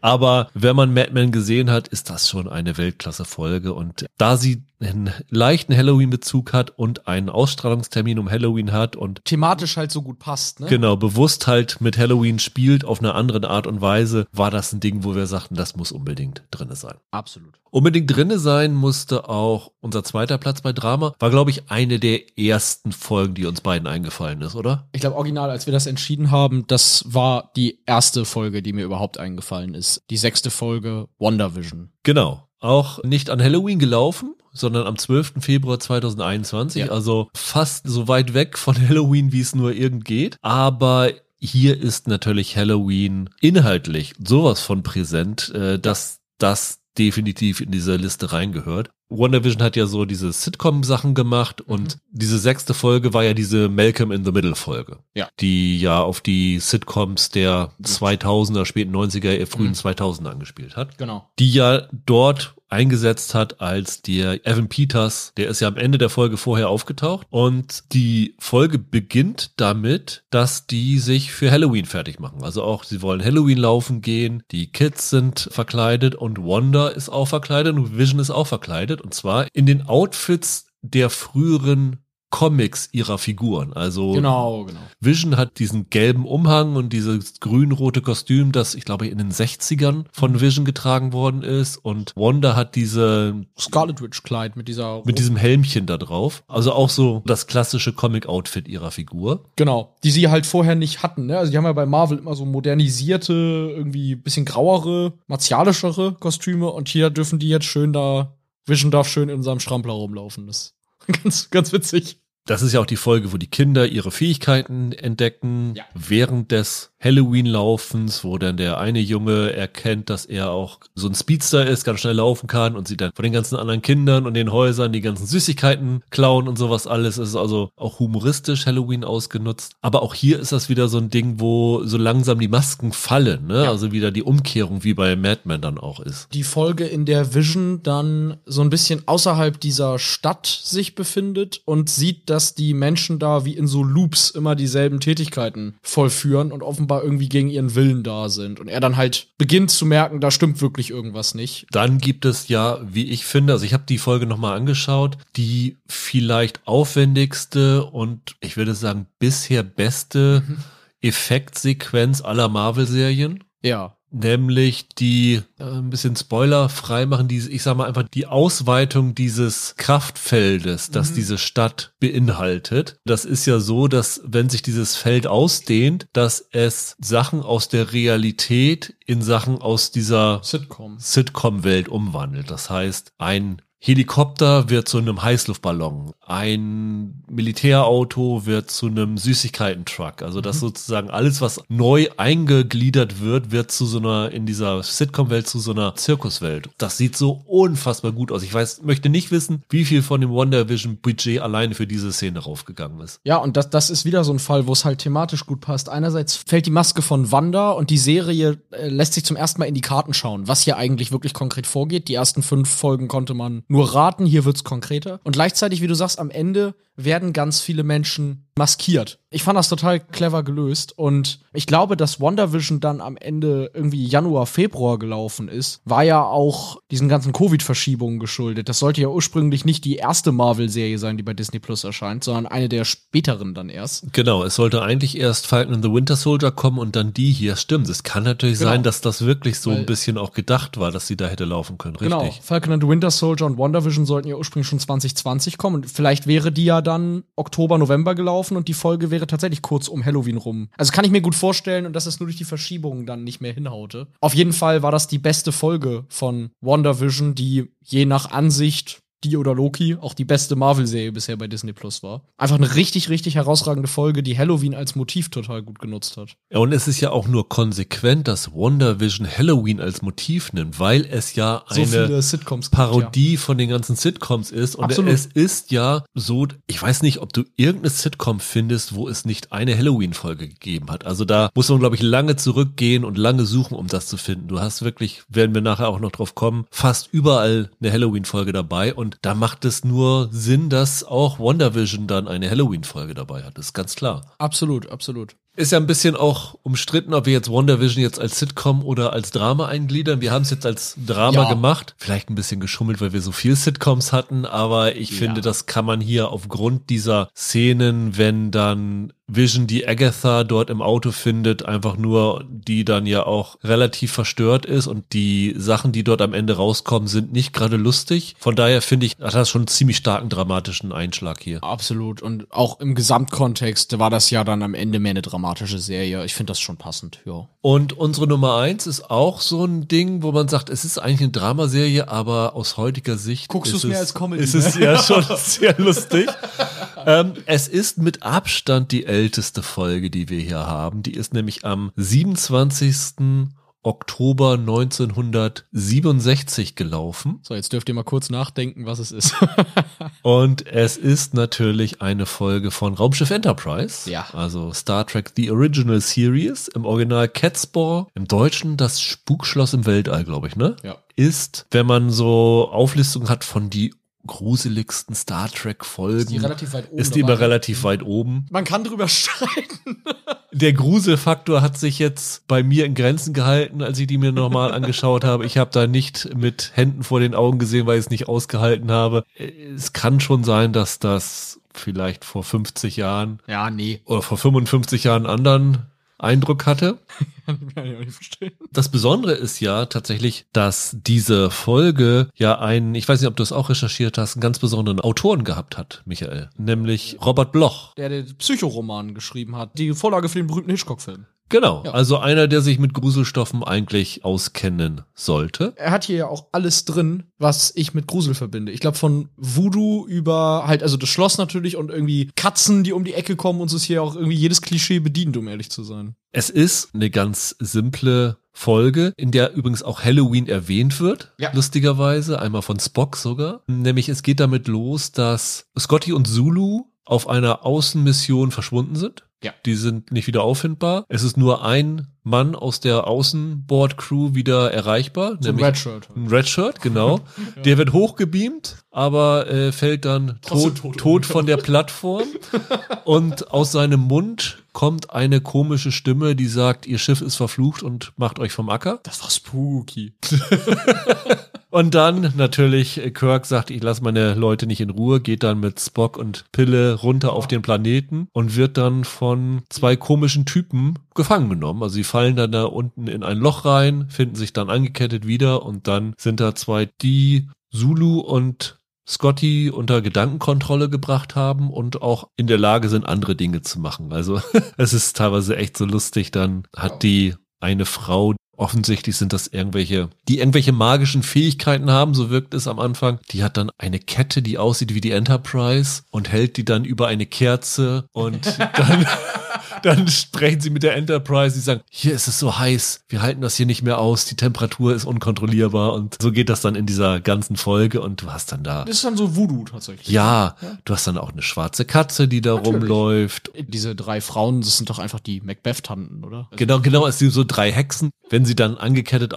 Aber wenn man Mad Men gesehen hat, ist das schon eine Weltklasse-Folge und da sie einen leichten Halloween-Bezug hat und einen Ausstrahlungstermin um Halloween hat und thematisch halt so gut passt, ne? Genau, bewusst halt mit Halloween spielt auf eine andere Art und Weise, war das ein Ding, wo wir sagten, das muss unbedingt drinne sein. Absolut. Unbedingt drinne sein musste auch unser zweiter Platz bei Drama. War, glaube ich, eine der ersten Folgen, die uns beiden eingefallen ist, oder? Ich glaube, original, als wir das entschieden haben, das war die erste Folge, die mir überhaupt eingefallen ist. Die sechste Folge, WandaVision. Genau auch nicht an Halloween gelaufen, sondern am 12. Februar 2021, ja. also fast so weit weg von <laughs> Halloween, wie es nur irgend geht. Aber hier ist natürlich Halloween inhaltlich sowas von präsent, äh, dass das definitiv in diese Liste reingehört. WandaVision hat ja so diese Sitcom-Sachen gemacht mhm. und diese sechste Folge war ja diese Malcolm in the Middle Folge. Ja. Die ja auf die Sitcoms der 2000er, späten 90er, frühen mhm. 2000er angespielt hat. Genau. Die ja dort eingesetzt hat als der Evan Peters, der ist ja am Ende der Folge vorher aufgetaucht. Und die Folge beginnt damit, dass die sich für Halloween fertig machen. Also auch sie wollen Halloween laufen gehen, die Kids sind verkleidet und Wanda ist auch verkleidet und Vision ist auch verkleidet. Und zwar in den Outfits der früheren Comics ihrer Figuren. Also genau, genau. Vision hat diesen gelben Umhang und dieses grün-rote Kostüm, das ich glaube in den 60ern von Vision getragen worden ist und Wanda hat diese Scarlet Witch Kleid mit dieser mit diesem Helmchen da drauf. Also auch so das klassische Comic Outfit ihrer Figur. Genau, die sie halt vorher nicht hatten, ne? Also die haben ja bei Marvel immer so modernisierte, irgendwie bisschen grauere, martialischere Kostüme und hier dürfen die jetzt schön da Vision darf schön in unserem Strampler rumlaufen. Das <laughs> ganz, ganz witzig. Das ist ja auch die Folge, wo die Kinder ihre Fähigkeiten entdecken ja. während des Halloween-Laufens, wo dann der eine Junge erkennt, dass er auch so ein Speedster ist, ganz schnell laufen kann und sieht dann von den ganzen anderen Kindern und den Häusern die ganzen Süßigkeiten klauen und sowas alles. Es ist also auch humoristisch Halloween ausgenutzt. Aber auch hier ist das wieder so ein Ding, wo so langsam die Masken fallen, ne? Ja. Also wieder die Umkehrung, wie bei Mad Men dann auch ist. Die Folge, in der Vision dann so ein bisschen außerhalb dieser Stadt sich befindet und sieht, dass die Menschen da wie in so Loops immer dieselben Tätigkeiten vollführen und offenbar irgendwie gegen ihren Willen da sind. Und er dann halt beginnt zu merken, da stimmt wirklich irgendwas nicht. Dann gibt es ja, wie ich finde, also ich habe die Folge nochmal angeschaut, die vielleicht aufwendigste und ich würde sagen bisher beste mhm. Effektsequenz aller Marvel-Serien. Ja nämlich die äh, ein bisschen Spoiler frei machen, die, ich sag mal einfach die Ausweitung dieses Kraftfeldes, das mhm. diese Stadt beinhaltet. Das ist ja so, dass wenn sich dieses Feld ausdehnt, dass es Sachen aus der Realität in Sachen aus dieser Sitcom. Sitcom-Welt umwandelt. Das heißt, ein Helikopter wird zu einem Heißluftballon. Ein Militärauto wird zu einem Süßigkeiten-Truck. Also das sozusagen alles, was neu eingegliedert wird, wird zu so einer, in dieser Sitcom-Welt zu so einer Zirkuswelt. Das sieht so unfassbar gut aus. Ich weiß, möchte nicht wissen, wie viel von dem Wonder Vision Budget alleine für diese Szene raufgegangen ist. Ja, und das, das ist wieder so ein Fall, wo es halt thematisch gut passt. Einerseits fällt die Maske von Wanda und die Serie äh, lässt sich zum ersten Mal in die Karten schauen, was hier eigentlich wirklich konkret vorgeht. Die ersten fünf Folgen konnte man nur raten, hier wird's konkreter. Und gleichzeitig, wie du sagst, am Ende werden ganz viele Menschen maskiert. Ich fand das total clever gelöst und ich glaube, dass WandaVision dann am Ende irgendwie Januar, Februar gelaufen ist, war ja auch diesen ganzen Covid-Verschiebungen geschuldet. Das sollte ja ursprünglich nicht die erste Marvel-Serie sein, die bei Disney Plus erscheint, sondern eine der späteren dann erst. Genau, es sollte eigentlich erst Falcon and the Winter Soldier kommen und dann die hier. Stimmt, es kann natürlich Genau. sein, dass das wirklich so Weil- ein bisschen auch gedacht war, dass sie da hätte laufen können. Richtig. Genau. Falcon and the Winter Soldier und WandaVision sollten ja ursprünglich schon 2020 kommen und vielleicht wäre die ja dann Oktober, November gelaufen und die Folge wäre tatsächlich kurz um Halloween rum. Also kann ich mir gut vorstellen und dass es nur durch die Verschiebungen dann nicht mehr hinhaute. Auf jeden Fall war das die beste Folge von WandaVision, die je nach Ansicht die oder Loki auch die beste Marvel-Serie bisher bei Disney Plus war. Einfach eine richtig, richtig herausragende Folge, die Halloween als Motiv total gut genutzt hat. Ja, und es ist ja auch nur konsequent, dass WandaVision Halloween als Motiv nimmt, weil es ja So eine viele Sitcoms gibt, ja. Parodie von den ganzen Sitcoms ist. Und Absolut. es ist ja so, ich weiß nicht, ob du irgendeine Sitcom findest, wo es nicht eine Halloween-Folge gegeben hat. Also da muss man, glaube ich, lange zurückgehen und lange suchen, um das zu finden. Du hast wirklich, werden wir nachher auch noch drauf kommen, fast überall eine Halloween-Folge dabei. Und da macht es nur Sinn, dass auch WandaVision dann eine Halloween-Folge dabei hat. Das ist ganz klar. Absolut, absolut. Ist ja ein bisschen auch umstritten, ob wir jetzt WandaVision jetzt als Sitcom oder als Drama eingliedern. Wir haben es jetzt als Drama Ja. gemacht. Vielleicht ein bisschen geschummelt, weil wir so viel Sitcoms hatten, aber ich finde, das kann man hier aufgrund dieser Szenen, wenn dann Vision die Agatha dort im Auto findet, einfach nur, die dann ja auch relativ verstört ist und die Sachen, die dort am Ende rauskommen, sind nicht gerade lustig. Von daher finde ich, hat das schon einen ziemlich starken dramatischen Einschlag hier. Absolut. Und auch im Gesamtkontext war das ja dann am Ende mehr eine dramatische Serie. Ich finde das schon passend, ja. Und unsere Nummer eins ist auch so ein Ding, wo man sagt, es ist eigentlich eine Dramaserie, aber aus heutiger Sicht Guckst ist du's mehr es, als Comedy, ist es ne? ja schon <laughs> sehr lustig. ähm, es ist mit Abstand die älteste Folge, die wir hier haben. Die ist nämlich am 27. Oktober 1967 gelaufen. So, jetzt dürft ihr mal kurz nachdenken, was es ist. <laughs> <laughs> Und es ist natürlich eine Folge von Raumschiff Enterprise. Ja. Also Star Trek The Original Series. Im Original Catspore. Im Deutschen das Spukschloss im Weltall, glaube ich, ne? Ja. Ist, wenn man so Auflistungen hat von die gruseligsten Star Trek Folgen. Ist die relativ weit oben Ist die immer relativ weit oben. Man kann drüber <laughs> streiten. Der Gruselfaktor hat sich jetzt bei mir in Grenzen gehalten, als ich die mir nochmal angeschaut habe. Ich habe da nicht mit Händen vor den Augen gesehen, weil ich es nicht ausgehalten habe. Es kann schon sein, dass das vielleicht vor 50 Jahren Ja, nee. oder vor 55 Jahren anderen Eindruck hatte. <laughs> Das Besondere ist ja tatsächlich, dass diese Folge ja einen, ich weiß nicht, ob du es auch recherchiert hast, einen ganz besonderen Autoren gehabt hat, Michael. Nämlich Robert Bloch. Der den Psychoroman geschrieben hat. Die Vorlage für den berühmten Hitchcock-Film. Genau, Ja. also einer, der sich mit Gruselstoffen eigentlich auskennen sollte. Er hat hier ja auch alles drin, was ich mit Grusel verbinde. Ich glaube, von Voodoo über halt, also das Schloss natürlich und irgendwie Katzen, die um die Ecke kommen und so ist hier auch irgendwie jedes Klischee bedient, um ehrlich zu sein. Es ist eine ganz simple Folge, in der übrigens auch Halloween erwähnt wird, Ja. lustigerweise, einmal von Spock sogar. Nämlich es geht damit los, dass Scotty und Zulu auf einer Außenmission verschwunden sind. Ja. Die sind nicht wieder auffindbar. Es ist nur ein Mann aus der Außenbord-Crew wieder erreichbar. So ein nämlich Redshirt. halt. ein Redshirt, genau. <laughs> Der wird hochgebeamt, aber äh, fällt dann tot, tot tot von der Plattform. <laughs> und aus seinem Mund kommt eine komische Stimme, die sagt, ihr Schiff ist verflucht und macht euch vom Acker. Das war spooky. <laughs> Und dann natürlich äh, Kirk sagt, ich lasse meine Leute nicht in Ruhe, geht dann mit Spock und Pille runter auf den Planeten und wird dann von zwei komischen Typen gefangen genommen. Also sie fallen dann da unten in ein Loch rein, finden sich dann angekettet wieder und dann sind da zwei, die Zulu und Scotty unter Gedankenkontrolle gebracht haben und auch in der Lage sind, andere Dinge zu machen. Also <laughs> es ist teilweise echt so lustig. Dann hat die eine Frau, Offensichtlich sind das irgendwelche, die irgendwelche magischen Fähigkeiten haben, so wirkt es am Anfang. Die hat dann eine Kette, die aussieht wie die Enterprise und hält die dann über eine Kerze und <laughs> dann, <laughs> dann sprechen sie mit der Enterprise. Sie sagen, hier ist es so heiß, wir halten das hier nicht mehr aus, die Temperatur ist unkontrollierbar und so geht das dann in dieser ganzen Folge und du hast dann da. Das ist dann so Voodoo tatsächlich. Ja, du hast dann auch eine schwarze Katze, die da Natürlich. rumläuft. Diese drei Frauen, das sind doch einfach die Macbeth-Tanten, oder? Also Genau, genau, es sind so drei Hexen. Wenn sie dann angekettet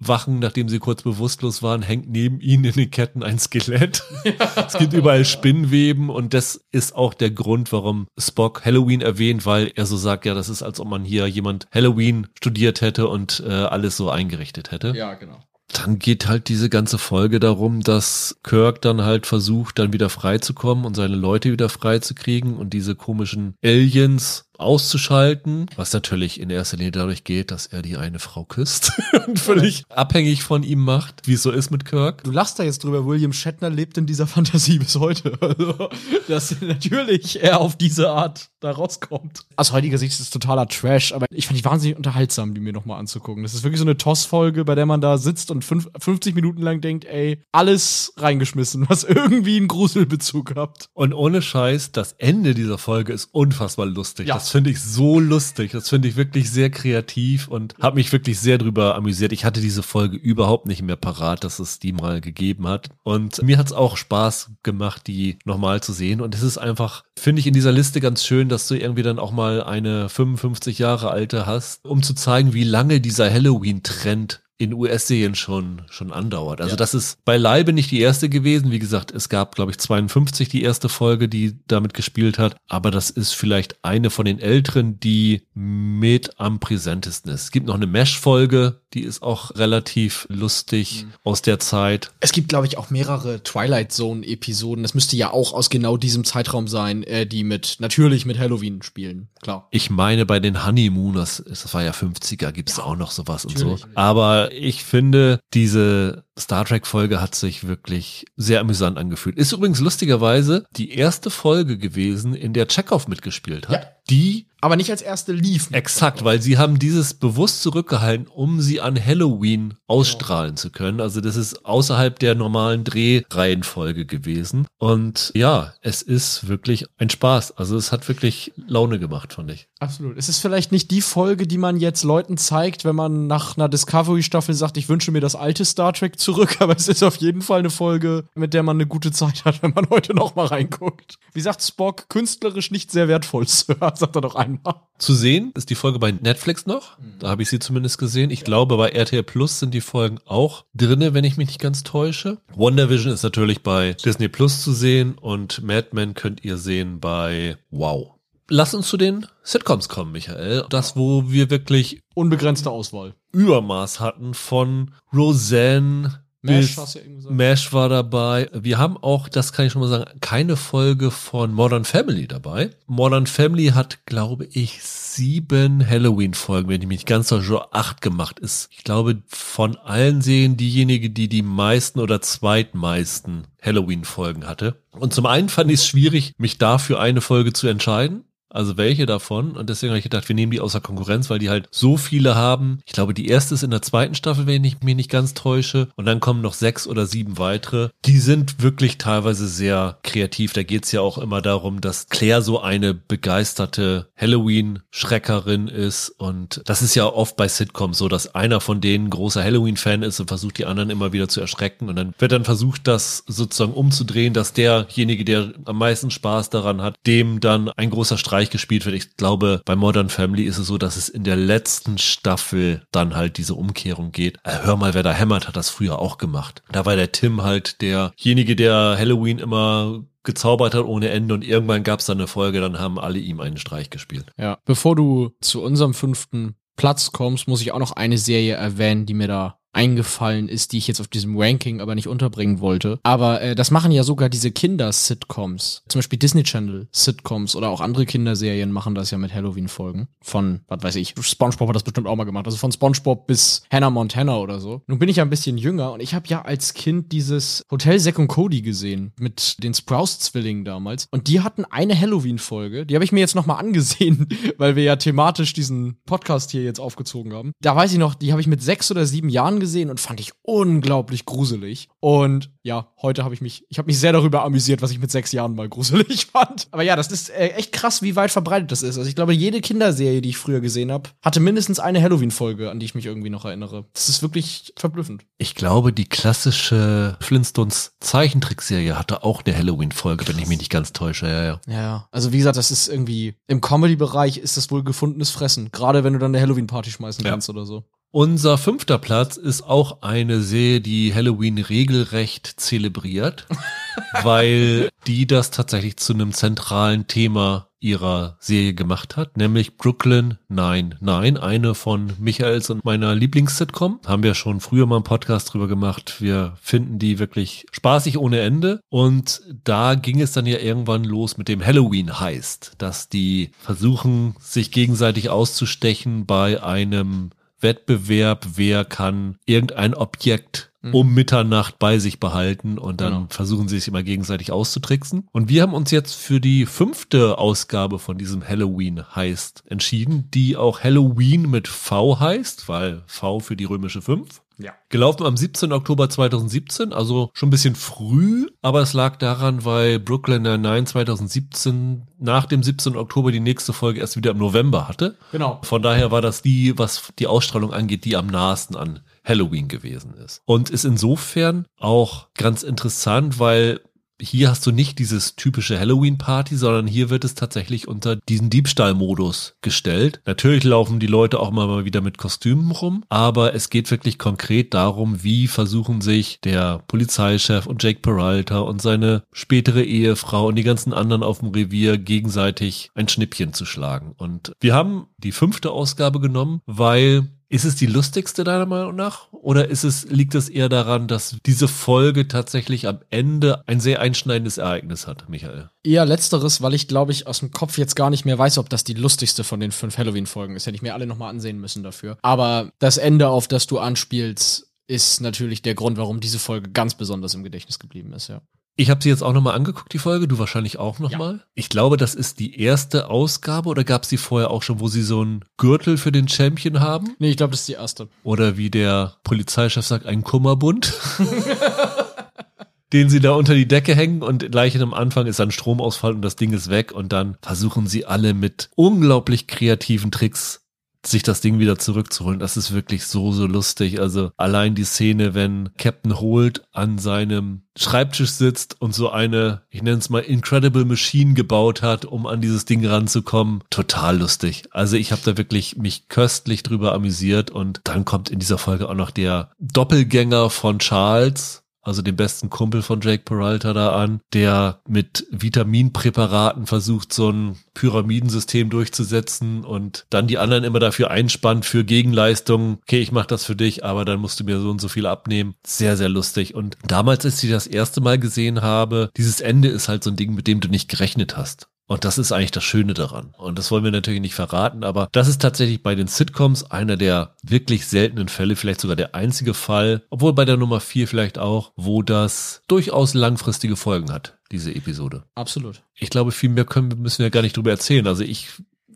aufwachen, nachdem sie kurz bewusstlos waren, hängt neben ihnen in den Ketten ein Skelett. <laughs> es gibt überall Spinnweben und das ist auch der Grund, warum Spock Halloween erwähnt, weil er so sagt, ja, das ist, als ob man hier jemand Halloween studiert hätte und äh, alles so eingerichtet hätte. Ja, genau. Dann geht halt diese ganze Folge darum, dass Kirk dann halt versucht, dann wieder freizukommen und seine Leute wieder freizukriegen und diese komischen Aliens auszuschalten, was natürlich in erster Linie dadurch geht, dass er die eine Frau küsst <laughs> und völlig abhängig von ihm macht, wie es so ist mit Kirk. Du lachst da jetzt drüber, William Shatner lebt in dieser <laughs> Fantasie bis heute. Also, dass natürlich er auf diese Art da rauskommt. Aus heutiger Sicht ist es totaler Trash, aber ich fand die wahnsinnig unterhaltsam, die mir nochmal anzugucken. Das ist wirklich so eine Toss-Folge, bei der man da sitzt und fünf, 50 Minuten lang denkt, ey, alles reingeschmissen, was irgendwie einen Gruselbezug hat. Und ohne Scheiß, das Ende dieser Folge ist unfassbar lustig. Ja. Das finde ich so lustig. Das finde ich wirklich sehr kreativ und habe mich wirklich sehr drüber amüsiert. Ich hatte diese Folge überhaupt nicht mehr parat, dass es die mal gegeben hat. Und mir hat es auch Spaß gemacht, die nochmal zu sehen. Und es ist einfach, finde ich in dieser Liste ganz schön, dass du irgendwie dann auch mal eine 55 Jahre alte hast, um zu zeigen, wie lange dieser Halloween-Trend in US-Serien schon, schon andauert. Also Ja. das ist beileibe nicht die erste gewesen. Wie gesagt, es gab, glaube ich, 52 die erste Folge, die damit gespielt hat. Aber das ist vielleicht eine von den älteren, die mit am präsentesten ist. Es gibt noch eine Mesh-Folge, die ist auch relativ lustig aus der Zeit. Es gibt, glaube ich, auch mehrere Twilight Zone-Episoden. Das müsste ja auch aus genau diesem Zeitraum sein, äh, die mit, natürlich mit Halloween spielen. Klar. Ich meine, bei den Honeymooners, das war ja 50er, gibt's auch noch sowas und so. natürlich. Aber ich finde, diese Star Trek-Folge hat sich wirklich sehr amüsant angefühlt. Ist übrigens lustigerweise die erste Folge gewesen, in der Chekhov mitgespielt hat. Ja. Die Aber nicht als erste lief. Exakt, weil sie haben dieses bewusst zurückgehalten, um sie an Halloween ausstrahlen zu können. Also das ist außerhalb der normalen Drehreihenfolge gewesen. Und ja, es ist wirklich ein Spaß. Also es hat wirklich Laune gemacht, fand ich. Absolut. Es ist vielleicht nicht die Folge, die man jetzt Leuten zeigt, wenn man nach einer Discovery-Staffel sagt, ich wünsche mir das alte Star Trek zurück, aber es ist auf jeden Fall eine Folge, mit der man eine gute Zeit hat, wenn man heute noch mal reinguckt. Wie sagt Spock, künstlerisch nicht sehr wertvoll, <laughs> Sir, sagt er doch einmal. Zu sehen ist die Folge bei Netflix noch. Da habe ich sie zumindest gesehen. Ich glaube, bei RTL Plus sind die Folgen auch drinne, wenn ich mich nicht ganz täusche. WandaVision ist natürlich bei Disney Plus zu sehen und Mad Men könnt ihr sehen bei Wow. Lass uns zu den Sitcoms kommen, Michael. Das, wo wir wirklich Unbegrenzte Auswahl. Übermaß hatten von Roseanne Hast du ja eben gesagt. Mash war dabei. Wir haben auch, das kann ich schon mal sagen, keine Folge von Modern Family dabei. Modern Family hat, glaube ich, sieben Halloween-Folgen, wenn ich mich ganz oder acht gemacht ist. Ich glaube, von allen Serien diejenige, die die meisten oder zweitmeisten Halloween-Folgen hatte. Und zum einen fand ich es schwierig, mich dafür eine Folge zu entscheiden. Also welche davon? Und deswegen habe ich gedacht, wir nehmen die außer Konkurrenz, weil die halt so viele haben. Ich glaube, die erste ist in der zweiten Staffel, wenn ich mich nicht ganz täusche. Und dann kommen noch sechs oder sieben weitere. Die sind wirklich teilweise sehr kreativ. Da geht's ja auch immer darum, dass Claire so eine begeisterte Halloween-Schreckerin ist. Und das ist ja oft bei Sitcoms so, dass einer von denen großer Halloween-Fan ist und versucht, die anderen immer wieder zu erschrecken. Und dann wird dann versucht, das sozusagen umzudrehen, dass derjenige, der am meisten Spaß daran hat, dem dann ein großer Streich gespielt wird. Ich glaube, bei Modern Family ist es so, dass es in der letzten Staffel dann halt diese Umkehrung geht. Äh, hör mal, wer da hämmert, hat das früher auch gemacht. Da war der Tim halt derjenige, der Halloween immer gezaubert hat ohne Ende und irgendwann gab es dann eine Folge, dann haben alle ihm einen Streich gespielt. Ja. Bevor du zu unserem fünften Platz kommst, muss ich auch noch eine Serie erwähnen, die mir da eingefallen ist, die ich jetzt auf diesem Ranking aber nicht unterbringen wollte. Aber äh, das machen ja sogar diese Kinder-Sitcoms. Zum Beispiel Disney Channel-Sitcoms oder auch andere Kinderserien machen das ja mit Halloween-Folgen. Von, was weiß ich, SpongeBob hat das bestimmt auch mal gemacht. Also von SpongeBob bis Hannah Montana oder so. Nun bin ich ja ein bisschen jünger und ich habe ja als Kind dieses Hotel Zack und Cody gesehen mit den Sprouse-Zwillingen damals. Und die hatten eine Halloween-Folge. Die habe ich mir jetzt nochmal angesehen, <laughs> weil wir ja thematisch diesen Podcast hier jetzt aufgezogen haben. Da weiß ich noch, die habe ich mit sechs oder sieben Jahren gesehen und fand ich unglaublich gruselig. Und ja, heute habe ich mich, ich habe mich sehr darüber amüsiert, was ich mit sechs Jahren mal gruselig <laughs> fand. Aber ja, das ist äh, echt krass, wie weit verbreitet das ist. Also ich glaube, jede Kinderserie, die ich früher gesehen habe, hatte mindestens eine Halloween-Folge, an die ich mich irgendwie noch erinnere. Das ist wirklich verblüffend. Ich glaube, die klassische Flintstones Zeichentrickserie hatte auch eine Halloween-Folge, wenn ich mich nicht ganz täusche. Ja, ja. Ja, also wie gesagt, das ist irgendwie im Comedy-Bereich ist das wohl gefundenes Fressen. Gerade wenn du dann eine Halloween-Party schmeißen Ja. kannst oder so. Unser fünfter Platz ist auch eine Serie, die Halloween regelrecht zelebriert, <laughs> weil die das tatsächlich zu einem zentralen Thema ihrer Serie gemacht hat, nämlich Brooklyn 99, eine von Michaels und meiner Lieblings-Sitcom. Haben wir schon früher mal einen Podcast drüber gemacht. Wir finden die wirklich spaßig ohne Ende. Und da ging es dann ja irgendwann los mit dem Halloween heißt, dass die versuchen, sich gegenseitig auszustechen bei einem Wettbewerb, wer kann irgendein Objekt um Mitternacht bei sich behalten und dann Genau. versuchen sie sich immer gegenseitig auszutricksen. Und wir haben uns jetzt für die fünfte Ausgabe von diesem Halloween heißt entschieden, die auch Halloween mit V heißt, weil V für die römische 5. Ja. Gelaufen am 17. Oktober 2017, also schon ein bisschen früh, aber es lag daran, weil Brooklyn Nine-Nine 2017 nach dem 17. Oktober die nächste Folge erst wieder im November hatte. Genau. Von daher war das die, was die Ausstrahlung angeht, die am nahesten an Halloween gewesen ist. Und ist insofern auch ganz interessant, weil hier hast du nicht dieses typische Halloween-Party, sondern hier wird es tatsächlich unter diesen Diebstahlmodus gestellt. Natürlich laufen die Leute auch mal wieder mit Kostümen rum, aber es geht wirklich konkret darum, wie versuchen sich der Polizeichef und Jake Peralta und seine spätere Ehefrau und die ganzen anderen auf dem Revier gegenseitig ein Schnippchen zu schlagen. Und wir haben die fünfte Ausgabe genommen, weil ist es die lustigste deiner Meinung nach? Oder ist es, liegt es eher daran, dass diese Folge tatsächlich am Ende ein sehr einschneidendes Ereignis hat, Michael? Eher letzteres, weil ich glaube ich aus dem Kopf jetzt gar nicht mehr weiß, ob das die lustigste von den fünf Halloween-Folgen ist. Hätte ich mir alle nochmal ansehen müssen dafür. Aber das Ende, auf das du anspielst, ist natürlich der Grund, warum diese Folge ganz besonders im Gedächtnis geblieben ist, ja. Ich habe sie jetzt auch nochmal angeguckt, die Folge, du wahrscheinlich auch nochmal. Ich glaube, das ist die erste Ausgabe oder gab es die vorher auch schon, wo sie so einen Gürtel für den Champion haben? Nee, ich glaube, das ist die erste. Oder wie der Polizeichef sagt, ein Kummerbund. <laughs> den sie da unter die Decke hängen und gleich am Anfang ist ein Stromausfall und das Ding ist weg und dann versuchen sie alle mit unglaublich kreativen Tricks sich das Ding wieder zurückzuholen. Das ist wirklich so, so lustig. Also allein die Szene, wenn Captain Holt an seinem Schreibtisch sitzt und so eine, ich nenne es mal, Incredible Machine gebaut hat, um an dieses Ding ranzukommen. Total lustig. Also ich habe da wirklich mich köstlich drüber amüsiert und dann kommt in dieser Folge auch noch der Doppelgänger von Charles, also den besten Kumpel von Jake Peralta da an, der mit Vitaminpräparaten versucht, so ein Pyramidensystem durchzusetzen und dann die anderen immer dafür einspannt für Gegenleistungen. Okay, ich mach das für dich, aber dann musst du mir so und so viel abnehmen. Sehr, sehr lustig. Und damals, als ich das erste Mal gesehen habe, dieses Ende ist halt so ein Ding, mit dem du nicht gerechnet hast. Und das ist eigentlich das Schöne daran. Und das wollen wir natürlich nicht verraten, aber das ist tatsächlich bei den Sitcoms einer der wirklich seltenen Fälle, vielleicht sogar der einzige Fall, obwohl bei der Nummer vier vielleicht auch, wo das durchaus langfristige Folgen hat, diese Episode. Absolut. Ich glaube, viel mehr können, müssen wir gar nicht drüber erzählen. Also ich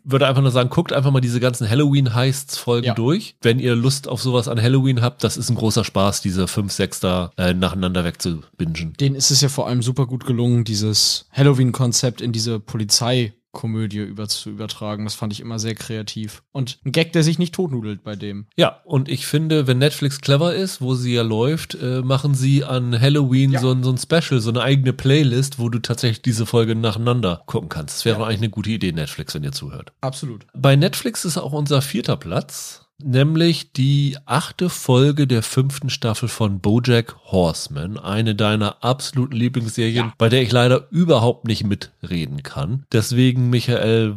würde einfach nur sagen, guckt einfach mal diese ganzen Halloween-Heists-Folgen Ja. durch. Wenn ihr Lust auf sowas an Halloween habt, das ist ein großer Spaß, diese fünf, sechs da äh, nacheinander wegzubingen. Denen ist es ja vor allem super gut gelungen, dieses Halloween-Konzept in diese Polizeikomödie über zu übertragen. Das fand ich immer sehr kreativ. Und ein Gag, der sich nicht totnudelt bei dem. Ja, und ich finde, wenn Netflix clever ist, wo sie ja läuft, äh, machen sie an Halloween Ja. so, ein, so ein Special, so eine eigene Playlist, wo du tatsächlich diese Folge nacheinander gucken kannst. Das wäre Ja. eigentlich eine gute Idee, Netflix, wenn ihr zuhört. Absolut. Bei Netflix ist auch unser vierter Platz nämlich die achte Folge der fünften Staffel von Bojack Horseman, eine deiner absoluten Lieblingsserien, Ja. bei der ich leider überhaupt nicht mitreden kann. Deswegen, Michael,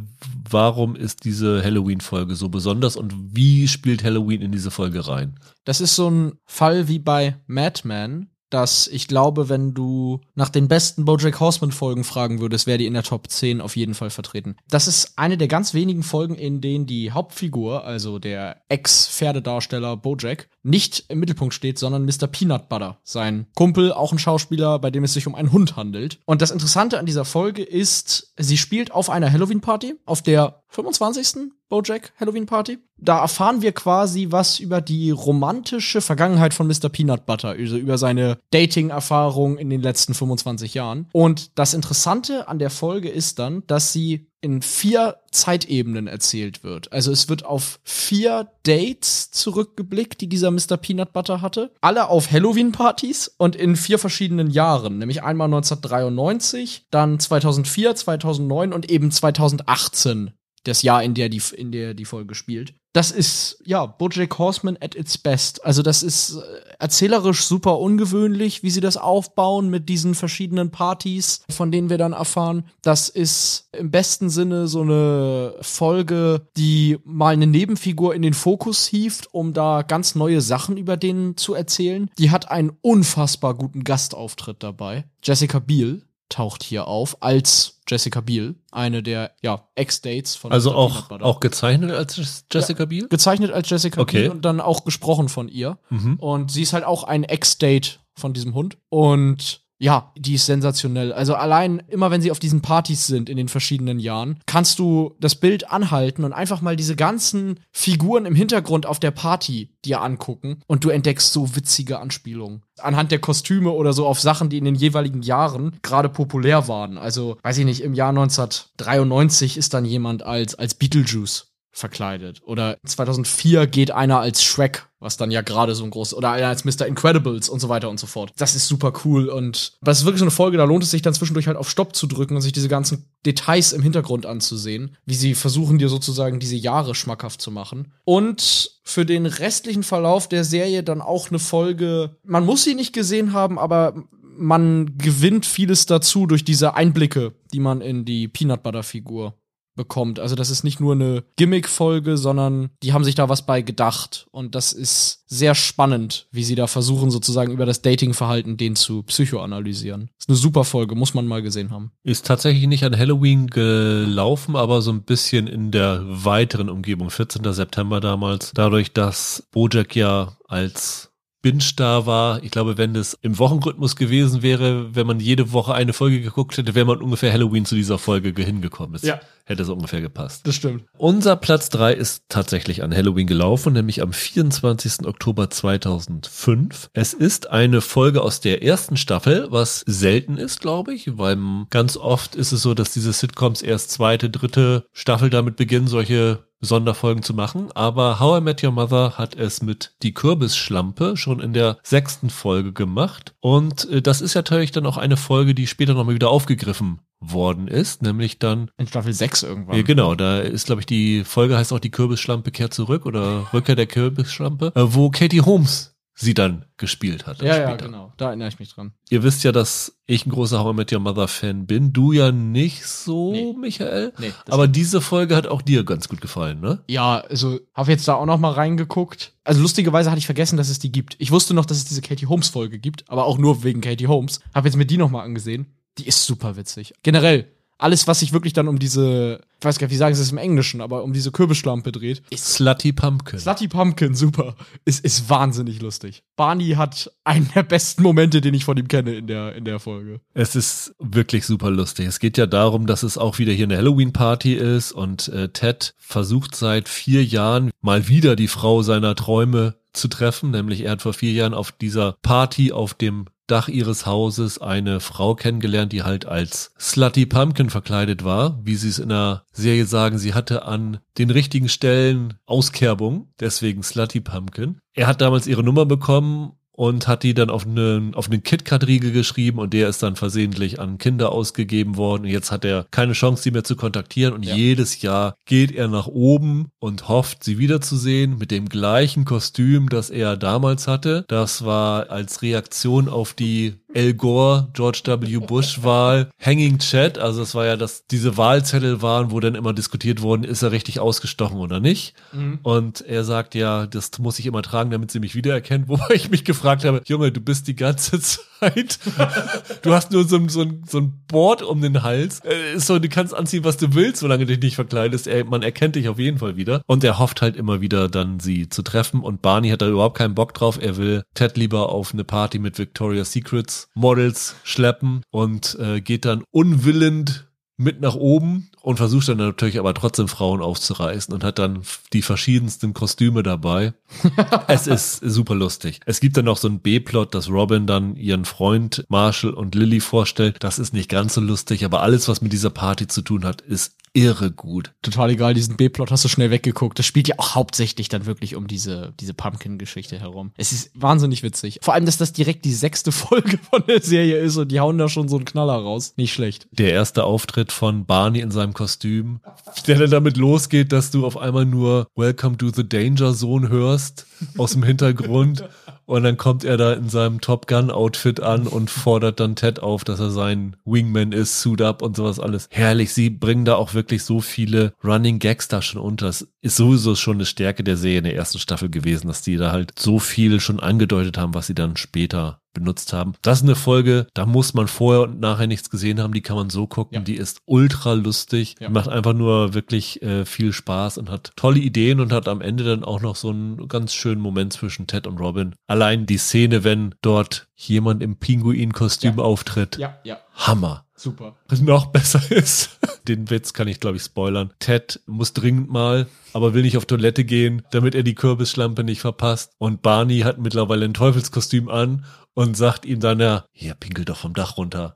warum ist diese Halloween-Folge so besonders und wie spielt Halloween in diese Folge rein? Das ist so ein Fall wie bei Madman, dass ich glaube, wenn du nach den besten Bojack Horseman Folgen fragen würdest, wäre die in der Top 10 auf jeden Fall vertreten. Das ist eine der ganz wenigen Folgen, in denen die Hauptfigur, also der Ex-Pferdedarsteller Bojack, nicht im Mittelpunkt steht, sondern Mr. Peanut Butter, sein Kumpel, auch ein Schauspieler, bei dem es sich um einen Hund handelt. Und das Interessante an dieser Folge ist, sie spielt auf einer Halloween-Party, auf der 25. Bojack Halloween Party. Da erfahren wir quasi was über die romantische Vergangenheit von Mr. Peanut Butter, also über seine Dating-Erfahrung in den letzten 25 Jahren. Und das Interessante an der Folge ist dann, dass sie in vier Zeitebenen erzählt wird. Also es wird auf vier Dates zurückgeblickt, die dieser Mr. Peanut Butter hatte. Alle auf Halloween-Partys und in vier verschiedenen Jahren. Nämlich einmal 1993, dann 2004, 2009 und eben 2018 das Jahr, in der die, in der die Folge spielt. Das ist, ja, Bojack Horseman at its best. Also das ist äh, erzählerisch super ungewöhnlich, wie sie das aufbauen mit diesen verschiedenen Partys, von denen wir dann erfahren. Das ist im besten Sinne so eine Folge, die mal eine Nebenfigur in den Fokus hieft, um da ganz neue Sachen über den zu erzählen. Die hat einen unfassbar guten Gastauftritt dabei. Jessica Biel taucht hier auf als Jessica Biel, eine der ja, Ex-Dates von Also auch, auch gezeichnet als Jessica Biel? gezeichnet als Jessica Okay. Biel und dann auch gesprochen von ihr. Mhm. Und sie ist halt auch ein Ex-Date von diesem Hund. Und ja, die ist sensationell. Also allein immer, wenn sie auf diesen Partys sind in den verschiedenen Jahren, kannst du das Bild anhalten und einfach mal diese ganzen Figuren im Hintergrund auf der Party dir angucken und du entdeckst so witzige Anspielungen. Anhand der Kostüme oder so auf Sachen, die in den jeweiligen Jahren gerade populär waren. Also, weiß ich nicht, im Jahr 1993 ist dann jemand als, als Beetlejuice verkleidet. Oder 2004 geht einer als Shrek, was dann ja gerade so ein groß, oder einer als Mr. Incredibles und so weiter und so fort. Das ist super cool und das ist wirklich so eine Folge, da lohnt es sich dann zwischendurch halt auf Stopp zu drücken und sich diese ganzen Details im Hintergrund anzusehen, wie sie versuchen dir sozusagen diese Jahre schmackhaft zu machen. Und für den restlichen Verlauf der Serie dann auch eine Folge, man muss sie nicht gesehen haben, aber man gewinnt vieles dazu durch diese Einblicke, die man in die Peanut Butter Figur bekommt. Also das ist nicht nur eine Gimmick-Folge, sondern die haben sich da was bei gedacht. Und das ist sehr spannend, wie sie da versuchen, sozusagen über das Datingverhalten den zu psychoanalysieren. Ist eine super Folge, muss man mal gesehen haben. Ist tatsächlich nicht an Halloween gelaufen, aber so ein bisschen in der weiteren Umgebung. 14. September damals. Dadurch, dass Bojack ja als Binge da war. Ich glaube, wenn das im Wochenrhythmus gewesen wäre, wenn man jede Woche eine Folge geguckt hätte, wäre man ungefähr Halloween zu dieser Folge hingekommen. Es Ja. Hätte so ungefähr gepasst. Das stimmt. Unser Platz drei ist tatsächlich an Halloween gelaufen, nämlich am 24. Oktober 2005. Es ist eine Folge aus der ersten Staffel, was selten ist, glaube ich, weil ganz oft ist es so, dass diese Sitcoms erst zweite, dritte Staffel damit beginnen, solche Sonderfolgen zu machen. Aber How I Met Your Mother hat es mit Die Kürbisschlampe schon in der sechsten Folge gemacht. Und äh, das ist ja natürlich dann auch eine Folge, die später nochmal wieder aufgegriffen worden ist, nämlich dann In Staffel 6 irgendwann. ja, genau, da ist, glaube ich, die Folge heißt auch die Kürbisschlampe kehrt zurück oder Rückkehr der Kürbisschlampe, äh, wo Katie Holmes sie dann gespielt hat. Ja, ja, genau. Da erinnere ich mich dran. Ihr wisst ja, dass ich ein großer How I Met Your Mother Fan bin. Du ja nicht so, Nee. Michael. Nee, Aber diese Folge hat auch dir ganz gut gefallen, ne? Ja, also habe jetzt da auch noch mal reingeguckt. Also lustigerweise hatte ich vergessen, dass es die gibt. Ich wusste noch, dass es diese Katie Holmes Folge gibt, aber auch nur wegen Katie Holmes. Habe jetzt mir die noch mal angesehen. Die ist super witzig. Generell alles, was sich wirklich dann um diese, ich weiß gar nicht, wie sagen sie es im Englischen, aber um diese Kürbisschlampe dreht. Slutty Pumpkin. Slutty Pumpkin, super. Ist, ist wahnsinnig lustig. Barney hat einen der besten Momente, den ich von ihm kenne in der, in der Folge. Es ist wirklich super lustig. Es geht ja darum, dass es auch wieder hier eine Halloween-Party ist und äh, Ted versucht seit vier Jahren mal wieder die Frau seiner Träume zu treffen. Nämlich er hat vor vier Jahren auf dieser Party auf dem Dach ihres Hauses eine Frau kennengelernt, die halt als Slutty Pumpkin verkleidet war. Wie sie es in der Serie sagen, sie hatte an den richtigen Stellen Auskerbung, deswegen Slutty Pumpkin. Er hat damals ihre Nummer bekommen und hat die dann auf einen, auf einen KitKat-Riegel geschrieben und der ist dann versehentlich an Kinder ausgegeben worden. Und jetzt hat er keine Chance, sie mehr zu kontaktieren und Ja. jedes Jahr geht er nach oben und hofft, sie wiederzusehen mit dem gleichen Kostüm, das er damals hatte. Das war als Reaktion auf die Al Gore, George W. Bush Wahl, Hanging Chat, also es war ja, dass diese Wahlzettel waren, wo dann immer diskutiert worden, ist er richtig ausgestochen oder nicht. Und er sagt ja, das muss ich immer tragen, damit sie mich wiedererkennt, <laughs> wobei ich mich gefragt habe, Junge, du bist die ganze Zeit, <laughs> du hast nur so, ein- so, so ein Board um den Hals, Äh, ist so, du kannst anziehen, was du willst, solange du dich nicht verkleidest, er, man erkennt dich auf jeden Fall wieder. Und er hofft halt immer wieder dann sie zu treffen und Barney hat da überhaupt keinen Bock drauf, er will Ted lieber auf eine Party mit Victoria's Secrets Models schleppen und äh, geht dann unwillend mit nach oben und versucht dann natürlich aber trotzdem Frauen aufzureißen und hat dann die verschiedensten Kostüme dabei. <laughs> es ist super lustig. Es gibt dann noch so einen B-Plot, dass Robin dann ihren Freund Marshall und Lily vorstellt. Das ist nicht ganz so lustig, aber alles, was mit dieser Party zu tun hat, ist irre gut. Total egal, diesen B-Plot hast du schnell weggeguckt. Das spielt ja auch hauptsächlich dann wirklich um diese, diese Pumpkin-Geschichte herum. Es ist wahnsinnig witzig. Vor allem, dass das direkt die sechste <laughs> Folge von der Serie ist und die hauen da schon so einen Knaller raus. Nicht schlecht. Der erste Auftritt von Barney in seinem Kostüm, der dann damit losgeht, dass du auf einmal nur Welcome to the Danger Zone hörst aus dem Hintergrund. Und dann kommt er da in seinem Top Gun Outfit an und fordert dann Ted auf, dass er sein Wingman ist, Suit Up und sowas alles. Herrlich, sie bringen da auch wirklich so viele Running Gags da schon unter. Das ist sowieso schon eine Stärke der Serie in der ersten Staffel gewesen, dass die da halt so viel schon angedeutet haben, was sie dann später benutzt haben. Das ist eine Folge, da muss man vorher und nachher nichts gesehen haben, die kann man so gucken, Ja. die ist ultra lustig, Ja. die macht einfach nur wirklich äh, viel Spaß und hat tolle Ideen und hat am Ende dann auch noch so einen ganz schönen Moment zwischen Ted und Robin. Allein die Szene, wenn dort jemand im Pinguin-Kostüm Ja. auftritt, Ja, ja. Hammer. Super. Was noch <laughs> besser ist, den Witz kann ich glaube ich spoilern. Ted muss dringend mal, aber will nicht auf Toilette gehen, damit er die Kürbisschlampe nicht verpasst. Und Barney hat mittlerweile ein Teufelskostüm an und sagt ihm dann, ja, hier, pinkel doch vom Dach runter.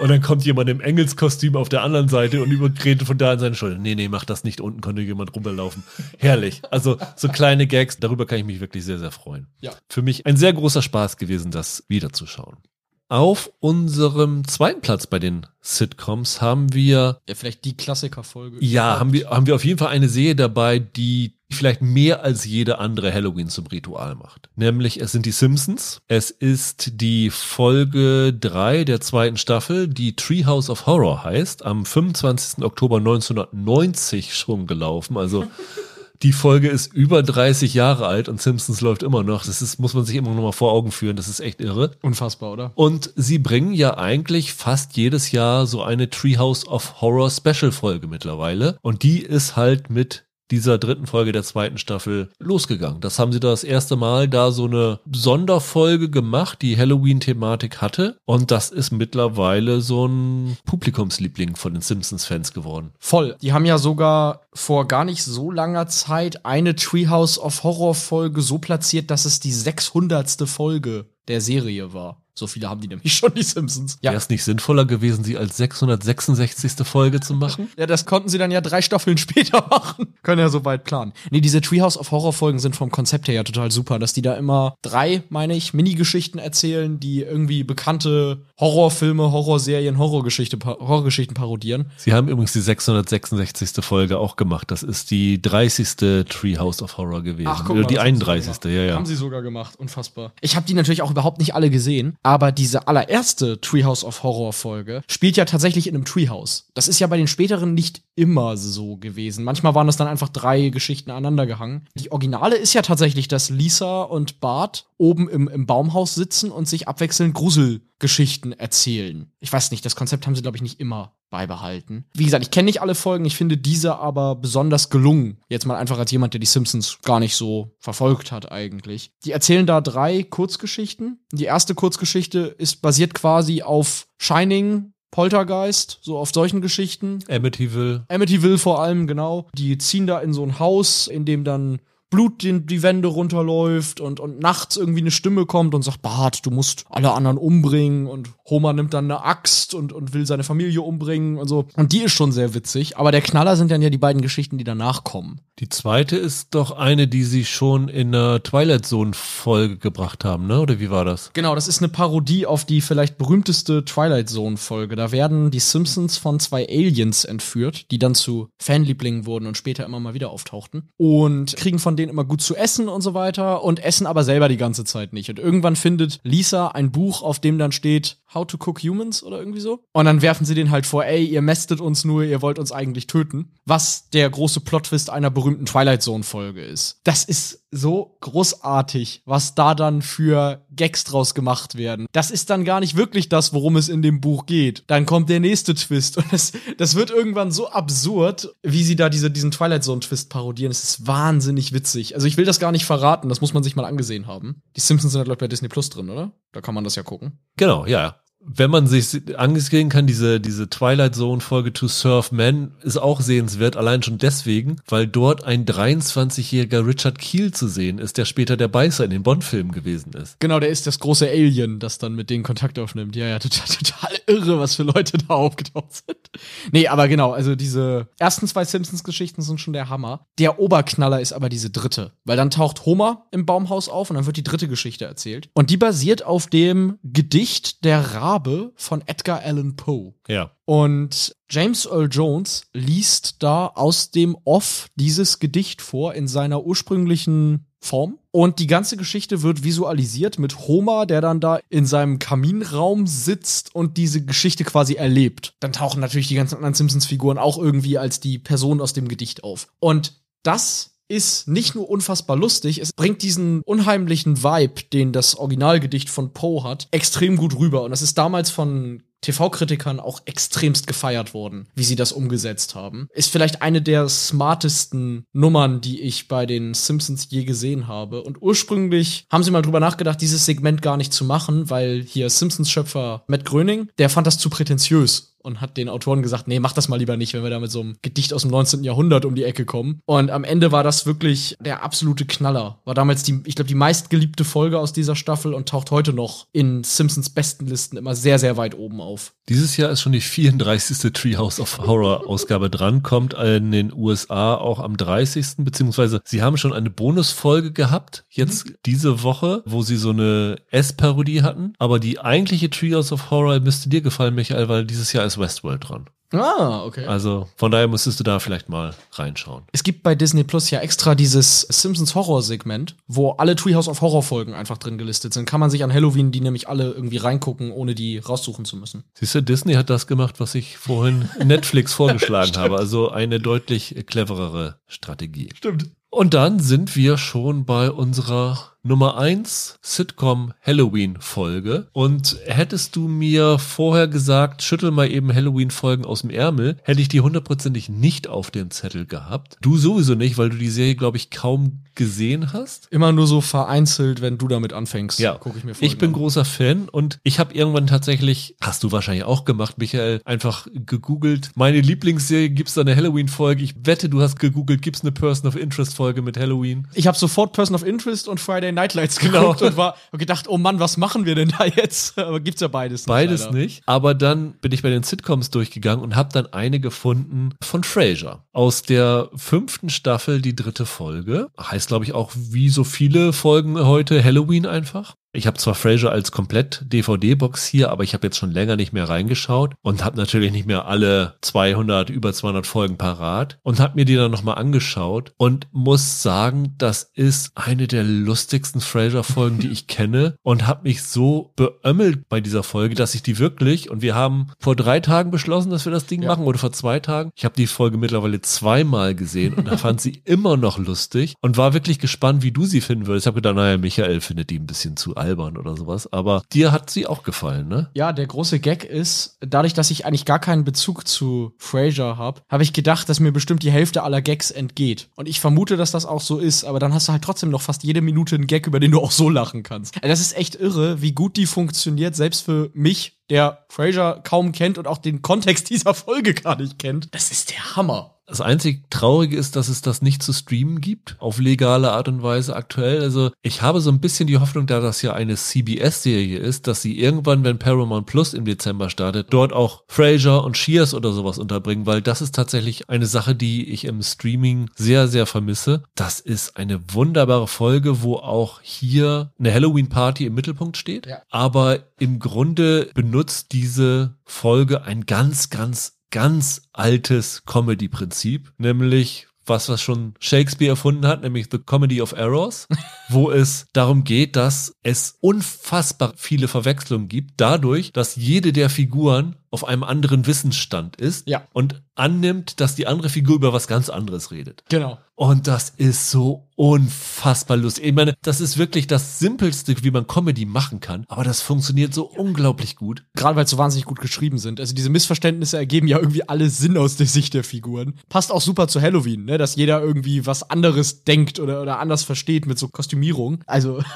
Und dann kommt jemand im Engelskostüm auf der anderen Seite und übergräht von da an seine Schulter. Nee, nee, mach das nicht, unten könnte jemand rumlaufen. Herrlich. Also so kleine Gags, darüber kann ich mich wirklich sehr, sehr freuen. Ja. Für mich ein sehr großer Spaß gewesen, das wiederzuschauen. Auf unserem zweiten Platz bei den Sitcoms haben wir, Ja, vielleicht die Klassikerfolge. ja, haben wir, haben wir auf jeden Fall eine Serie dabei, die vielleicht mehr als jede andere Halloween zum Ritual macht. Nämlich, es sind die Simpsons. Es ist die Folge drei der zweiten Staffel, die Treehouse of Horror heißt, am 25. Oktober 1990 schon gelaufen. Also, <laughs> die Folge ist über 30 Jahre alt und Simpsons läuft immer noch. Das ist, muss man sich immer noch mal vor Augen führen. Das ist echt irre. Unfassbar, oder? Und sie bringen ja eigentlich fast jedes Jahr so eine Treehouse of Horror Special Folge mittlerweile. Und die ist halt mit dieser dritten Folge der zweiten Staffel losgegangen. Das haben sie das erste Mal da so eine Sonderfolge gemacht, die Halloween-Thematik hatte. Und das ist mittlerweile so ein Publikumsliebling von den Simpsons-Fans geworden. Voll. Die haben ja sogar vor gar nicht so langer Zeit eine Treehouse of Horror Folge so platziert, dass es die 600. Folge der Serie war. So viele haben die nämlich <laughs> schon, die Simpsons. Wäre es nicht sinnvoller gewesen, sie als 666. Folge zu machen? <laughs> Ja, das konnten sie dann ja drei Staffeln <laughs> später machen. Können ja so weit planen. Nee, diese Treehouse of Horror Folgen sind vom Konzept her ja total super, dass die da immer drei, meine ich, Minigeschichten erzählen, die irgendwie bekannte Horrorfilme, Horrorserien, Horrorgeschichte, Horrorgeschichten parodieren. Sie haben übrigens die 666. Folge auch gemacht. Das ist die 30. Treehouse of Horror gewesen. Oder mal, die das haben sie 31. sogar Ja, ja. Haben sie sogar gemacht, unfassbar. Ich habe die natürlich auch überhaupt nicht alle gesehen, aber diese allererste Treehouse of Horror Folge spielt ja tatsächlich in einem Treehouse. Das ist ja bei den späteren nicht immer so gewesen. Manchmal waren das dann einfach drei Geschichten aneinander gehangen. Die Originale ist ja tatsächlich, dass Lisa und Bart oben im, im Baumhaus sitzen und sich abwechselnd Gruselgeschichten erzählen. Ich weiß nicht, das Konzept haben sie, glaube ich, nicht immer beibehalten. Wie gesagt, ich kenne nicht alle Folgen, ich finde diese aber besonders gelungen. Jetzt mal einfach als jemand, der die Simpsons gar nicht so verfolgt hat eigentlich. Die erzählen da drei Kurzgeschichten. Die erste Kurzgeschichte ist basiert quasi auf Shining, Poltergeist, so auf solchen Geschichten. Amityville. Amityville vor allem, genau. Die ziehen da in so ein Haus, in dem dann Blut den, die Wände runterläuft und, und nachts irgendwie eine Stimme kommt und sagt, Bart, du musst alle anderen umbringen und Homer nimmt dann eine Axt und, und will seine Familie umbringen und so. Und die ist schon sehr witzig, aber der Knaller sind dann ja die beiden Geschichten, die danach kommen. Die zweite ist doch eine, die sie schon in der Twilight Zone Folge gebracht haben, ne? Oder wie war das? Genau, das ist eine Parodie auf die vielleicht berühmteste Twilight Zone Folge. Da werden die Simpsons von zwei Aliens entführt, die dann zu Fanlieblingen wurden und später immer mal wieder auftauchten und kriegen von denen immer gut zu essen und so weiter und essen aber selber die ganze Zeit nicht. Und irgendwann findet Lisa ein Buch, auf dem dann steht How to Cook Humans oder irgendwie so. Und dann werfen sie den halt vor, ey, ihr mästet uns nur, ihr wollt uns eigentlich töten. Was der große Plot-Twist einer berühmten Twilight Zone Folge ist. Das ist so großartig, was da dann für Gags draus gemacht werden. Das ist dann gar nicht wirklich das, worum es in dem Buch geht. Dann kommt der nächste Twist <laughs> und das, das wird irgendwann so absurd, wie sie da diese, diesen Twilight Zone Twist parodieren. Es ist wahnsinnig witzig. Also ich will das gar nicht verraten, das muss man sich mal angesehen haben. Die Simpsons sind ja, glaube ich, bei Disney Plus drin, oder? Da kann man das ja gucken. Genau, ja wenn man sich angesehen kann, diese, diese Twilight Zone Folge To Surf Men ist auch sehenswert, allein schon deswegen, weil dort ein 23-jähriger Richard Keel zu sehen ist, der später der Beißer in den Bond-Filmen gewesen ist. Genau, der ist das große Alien, das dann mit denen Kontakt aufnimmt. Ja, ja, <laughs> total, total irre, was für Leute da aufgetaucht sind. Nee, aber genau, also diese ersten zwei Simpsons-Geschichten sind schon der Hammer. Der Oberknaller ist aber diese dritte, weil dann taucht Homer im Baumhaus auf und dann wird die dritte Geschichte erzählt. Und die basiert auf dem Gedicht der Ra Rabe von Edgar Allan Poe. Ja. Und James Earl Jones liest da aus dem Off dieses Gedicht vor in seiner ursprünglichen Form. Und die ganze Geschichte wird visualisiert mit Homer, der dann da in seinem Kaminraum sitzt und diese Geschichte quasi erlebt. Dann tauchen natürlich die ganzen anderen Simpsons-Figuren auch irgendwie als die Person aus dem Gedicht auf. Und das ist nicht nur unfassbar lustig, es bringt diesen unheimlichen Vibe, den das Originalgedicht von Poe hat, extrem gut rüber. Und das ist damals von TV-Kritikern auch extremst gefeiert worden, wie sie das umgesetzt haben. Ist vielleicht eine der smartesten Nummern, die ich bei den Simpsons je gesehen habe. Und ursprünglich haben sie mal drüber nachgedacht, dieses Segment gar nicht zu machen, weil hier Simpsons-Schöpfer Matt Gröning, der fand das zu prätentiös und hat den Autoren gesagt, nee, mach das mal lieber nicht, wenn wir da mit so einem Gedicht aus dem 19. Jahrhundert um die Ecke kommen. Und am Ende war das wirklich der absolute Knaller. War damals die, ich glaube, die meistgeliebte Folge aus dieser Staffel und taucht heute noch in Simpsons besten Listen immer sehr, sehr weit oben auf. Dieses Jahr ist schon die 34. Treehouse of Horror Ausgabe dran, kommt in den USA auch am 30. beziehungsweise sie haben schon eine Bonusfolge gehabt, jetzt mhm. diese Woche, wo sie so eine S-Parodie hatten. Aber die eigentliche Treehouse of Horror müsste dir gefallen, Michael, weil dieses Jahr ist Westworld dran. Ah, okay. Also von daher müsstest du da vielleicht mal reinschauen. Es gibt bei Disney Plus ja extra dieses Simpsons Horror-Segment, wo alle Treehouse of Horror-Folgen einfach drin gelistet sind. Kann man sich an Halloween die nämlich alle irgendwie reingucken, ohne die raussuchen zu müssen. Siehst du, Disney hat das gemacht, was ich vorhin Netflix vorgeschlagen <laughs> habe. Also eine deutlich cleverere Strategie. Stimmt. Und dann sind wir schon bei unserer Nummer eins Sitcom Halloween Folge. Und hättest du mir vorher gesagt, schüttel mal eben Halloween Folgen aus dem Ärmel, hätte ich die hundertprozentig nicht auf dem Zettel gehabt. Du sowieso nicht, weil du die Serie, glaube ich, kaum gesehen hast. Immer nur so vereinzelt, wenn du damit anfängst. Ja, gucke ich mir Folgen Ich bin an. großer Fan und ich habe irgendwann tatsächlich, hast du wahrscheinlich auch gemacht, Michael, einfach gegoogelt. Meine Lieblingsserie gibt's da eine Halloween Folge. Ich wette, du hast gegoogelt, gibt's eine Person of Interest Folge mit Halloween. Ich habe sofort Person of Interest und Friday Nightlights geguckt genau. und war gedacht, oh Mann, was machen wir denn da jetzt? <laughs> Aber gibt's ja beides nicht. Beides leider. nicht. Aber dann bin ich bei den Sitcoms durchgegangen und habe dann eine gefunden von Frasier. Aus der fünften Staffel, die dritte Folge. Heißt, glaube ich, auch wie so viele Folgen heute Halloween einfach. Ich habe zwar Frasier als komplett DVD-Box hier, aber ich habe jetzt schon länger nicht mehr reingeschaut und habe natürlich nicht mehr alle 200, über 200 Folgen parat und habe mir die dann nochmal angeschaut und muss sagen, das ist eine der lustigsten Frasier-Folgen, die <laughs> ich kenne und habe mich so beömmelt bei dieser Folge, dass ich die wirklich, und wir haben vor drei Tagen beschlossen, dass wir das Ding ja. machen oder vor zwei Tagen. Ich habe die Folge mittlerweile zweimal gesehen und da fand sie <laughs> immer noch lustig und war wirklich gespannt, wie du sie finden würdest. Ich habe gedacht, naja, Michael findet die ein bisschen zu albern oder sowas. Aber dir hat sie auch gefallen, ne? Ja, der große Gag ist, dadurch, dass ich eigentlich gar keinen Bezug zu Frasier habe, habe ich gedacht, dass mir bestimmt die Hälfte aller Gags entgeht. Und ich vermute, dass das auch so ist, aber dann hast du halt trotzdem noch fast jede Minute einen Gag, über den du auch so lachen kannst. Das ist echt irre, wie gut die funktioniert, selbst für mich, der Fraser kaum kennt und auch den Kontext dieser Folge gar nicht kennt, das ist der Hammer. Das einzig Traurige ist, dass es das nicht zu streamen gibt, auf legale Art und Weise aktuell. Also ich habe so ein bisschen die Hoffnung, da das ja eine CBS-Serie ist, dass sie irgendwann, wenn Paramount Plus im Dezember startet, dort auch Frasier und Shears oder sowas unterbringen, weil das ist tatsächlich eine Sache, die ich im Streaming sehr, sehr vermisse. Das ist eine wunderbare Folge, wo auch hier eine Halloween-Party im Mittelpunkt steht. Ja. Aber im Grunde benutzt diese Folge ein ganz, ganz ganz altes Comedy-Prinzip, nämlich was, was schon Shakespeare erfunden hat, nämlich The Comedy of Errors, <laughs> wo es darum geht, dass es unfassbar viele Verwechslungen gibt, dadurch, dass jede der Figuren auf einem anderen Wissensstand ist Ja. und annimmt, dass die andere Figur über was ganz anderes redet. Genau. Und das ist so unfassbar lustig. Ich meine, das ist wirklich das Simpelste, wie man Comedy machen kann, aber das funktioniert so unglaublich gut. Gerade weil es so wahnsinnig gut geschrieben sind. Also diese Missverständnisse ergeben ja irgendwie alle Sinn aus der Sicht der Figuren. Passt auch super zu Halloween, ne? Dass jeder irgendwie was anderes denkt oder, oder anders versteht mit so Kostümierung. Also. <laughs>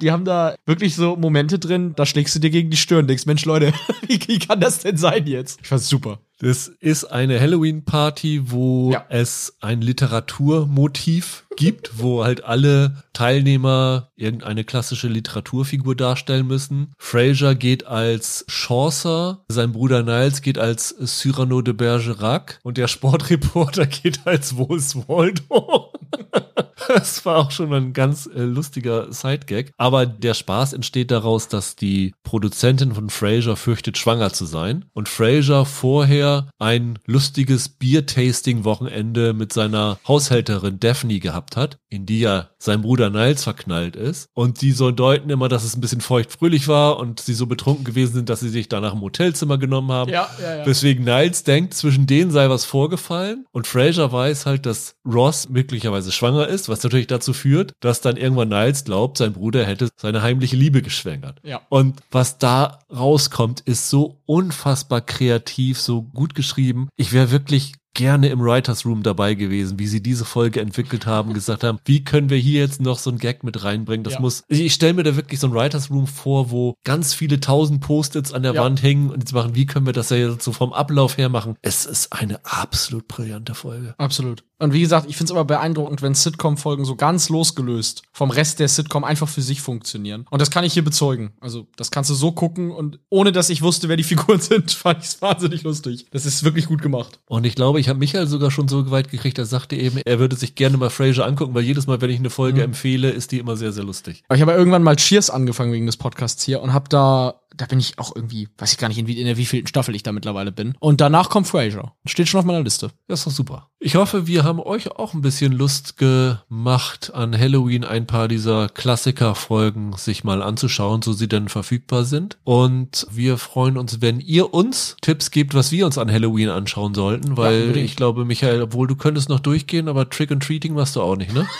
Die haben da wirklich so Momente drin, da schlägst du dir gegen die Stirn, denkst, Mensch, Leute, <laughs> wie, wie kann das denn sein jetzt? Ich fand's super. Das ist eine Halloween-Party, wo Ja. es ein Literaturmotiv gibt, wo halt alle Teilnehmer irgendeine klassische Literaturfigur darstellen müssen. Fraser geht als Chaucer, sein Bruder Niles geht als Cyrano de Bergerac und der Sportreporter <laughs> geht als Wols Waldo. <laughs> <laughs> Das war auch schon ein ganz äh, lustiger Sidegag. Aber der Spaß entsteht daraus, dass die Produzentin von Frasier fürchtet, schwanger zu sein. Und Frasier vorher ein lustiges Bier-Tasting-Wochenende mit seiner Haushälterin Daphne gehabt hat, in die ja sein Bruder Niles verknallt ist. Und die so deuten immer, dass es ein bisschen feuchtfröhlich war und sie so betrunken gewesen sind, dass sie sich danach im Hotelzimmer genommen haben. Ja, ja, ja. Weswegen Niles denkt, zwischen denen sei was vorgefallen und Fraser weiß halt, dass Ross möglicherweise schwanger ist, was natürlich dazu führt, dass dann irgendwann Niles glaubt, sein Bruder hätte seine heimliche Liebe geschwängert. Ja. Und was da rauskommt, ist so unfassbar kreativ, so gut geschrieben. Ich wäre wirklich gerne im Writers Room dabei gewesen, wie sie diese Folge entwickelt haben, gesagt haben, wie können wir hier jetzt noch so ein Gag mit reinbringen? Das Ja. muss, ich, stelle mir da wirklich so ein Writers Room vor, wo ganz viele tausend Post-its an der Ja. Wand hängen und jetzt machen, wie können wir das ja jetzt so vom Ablauf her machen? Es ist eine absolut brillante Folge. Absolut. Und wie gesagt, ich finde es immer beeindruckend, wenn Sitcom-Folgen so ganz losgelöst vom Rest der Sitcom einfach für sich funktionieren. Und das kann ich hier bezeugen. Also, das kannst du so gucken und ohne dass ich wusste, wer die <laughs> Figuren sind, fand ich es wahnsinnig lustig. Das ist wirklich gut gemacht. Und ich glaube, ich habe Michael sogar schon so weit gekriegt, er sagte eben, er würde sich gerne mal Frasier angucken, weil jedes Mal, wenn ich eine Folge empfehle, ist die immer sehr, sehr lustig. Ich habe ja irgendwann mal Cheers angefangen wegen des Podcasts hier und habe da, da bin ich auch irgendwie, weiß ich gar nicht, in, wie, in der wievielten Staffel ich da mittlerweile bin. Und danach kommt Frasier. Steht schon auf meiner Liste. Das ist doch super. Ich hoffe, wir haben euch auch ein bisschen Lust gemacht, an Halloween ein paar dieser Klassiker-Folgen sich mal anzuschauen, so sie denn verfügbar sind. Und wir freuen uns, wenn ihr uns Tipps gebt, was wir uns an Halloween anschauen sollten, weil unbedingt. ich glaube, Michael, obwohl du könntest noch durchgehen, aber Trick and Treating machst du auch nicht, ne? <laughs>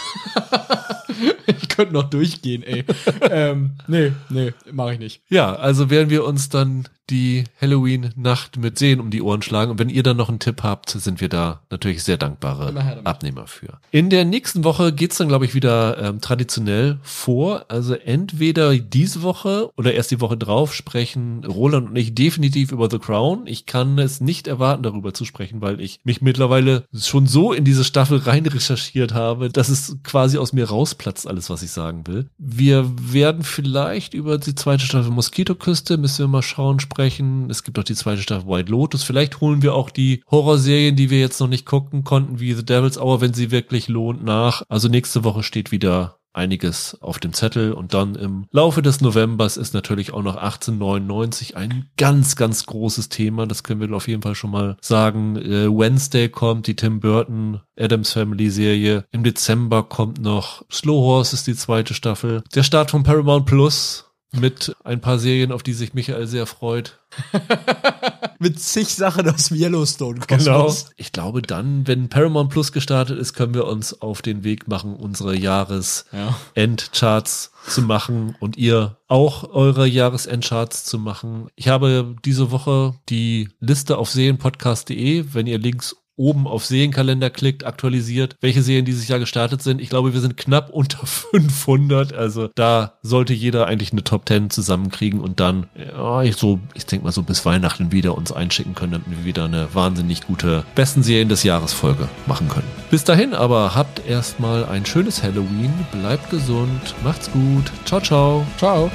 Könnte noch durchgehen, ey. ähm, nee, nee, mache ich nicht. Ja, also werden wir uns dann die Halloween-Nacht mit Sehen um die Ohren schlagen. Und wenn ihr dann noch einen Tipp habt, sind wir da natürlich sehr dankbare. Abnehmer für. In der nächsten Woche geht's dann, glaube ich, wieder ähm, traditionell vor. Also entweder diese Woche oder erst die Woche drauf sprechen Roland und ich definitiv über The Crown. Ich kann es nicht erwarten, darüber zu sprechen, weil ich mich mittlerweile schon so in diese Staffel rein recherchiert habe, dass es quasi aus mir rausplatzt, alles, was ich sagen will. Wir werden vielleicht über die zweite Staffel Moskitoküste, müssen wir mal schauen, sprechen. Es gibt auch die zweite Staffel White Lotus. Vielleicht holen wir auch die Horrorserien, die wir jetzt noch nicht gucken konnten, wie The Devil's Hour, wenn sie wirklich lohnt, nach. Also nächste Woche steht wieder einiges auf dem Zettel und dann im Laufe des Novembers ist natürlich auch noch 1899 ein ganz, ganz großes Thema. Das können wir auf jeden Fall schon mal sagen. Äh, Wednesday kommt, die Tim Burton Adams Family Serie. Im Dezember kommt noch Slow Horse ist die zweite Staffel. Der Start von Paramount Plus mit ein paar Serien, auf die sich Michael sehr freut. <laughs> Mit zig Sachen aus Yellowstone. Genau. Ich glaube dann, wenn Paramount Plus gestartet ist, können wir uns auf den Weg machen, unsere Jahresendcharts Ja. zu machen und ihr auch eure Jahresendcharts zu machen. Ich habe diese Woche die Liste auf serienpodcast.de. Wenn ihr links oben auf Serienkalender klickt, aktualisiert, welche Serien dieses Jahr gestartet sind. Ich glaube, wir sind knapp <laughs> unter 500. Also da sollte jeder eigentlich eine Top 10 zusammenkriegen und dann, ja, ich so, ich denke mal so bis Weihnachten wieder uns einschicken können, damit wir wieder eine wahnsinnig gute besten Serien des Jahres Folge machen können. Bis dahin aber habt erstmal ein schönes Halloween, bleibt gesund, macht's gut, ciao, ciao. Ciao.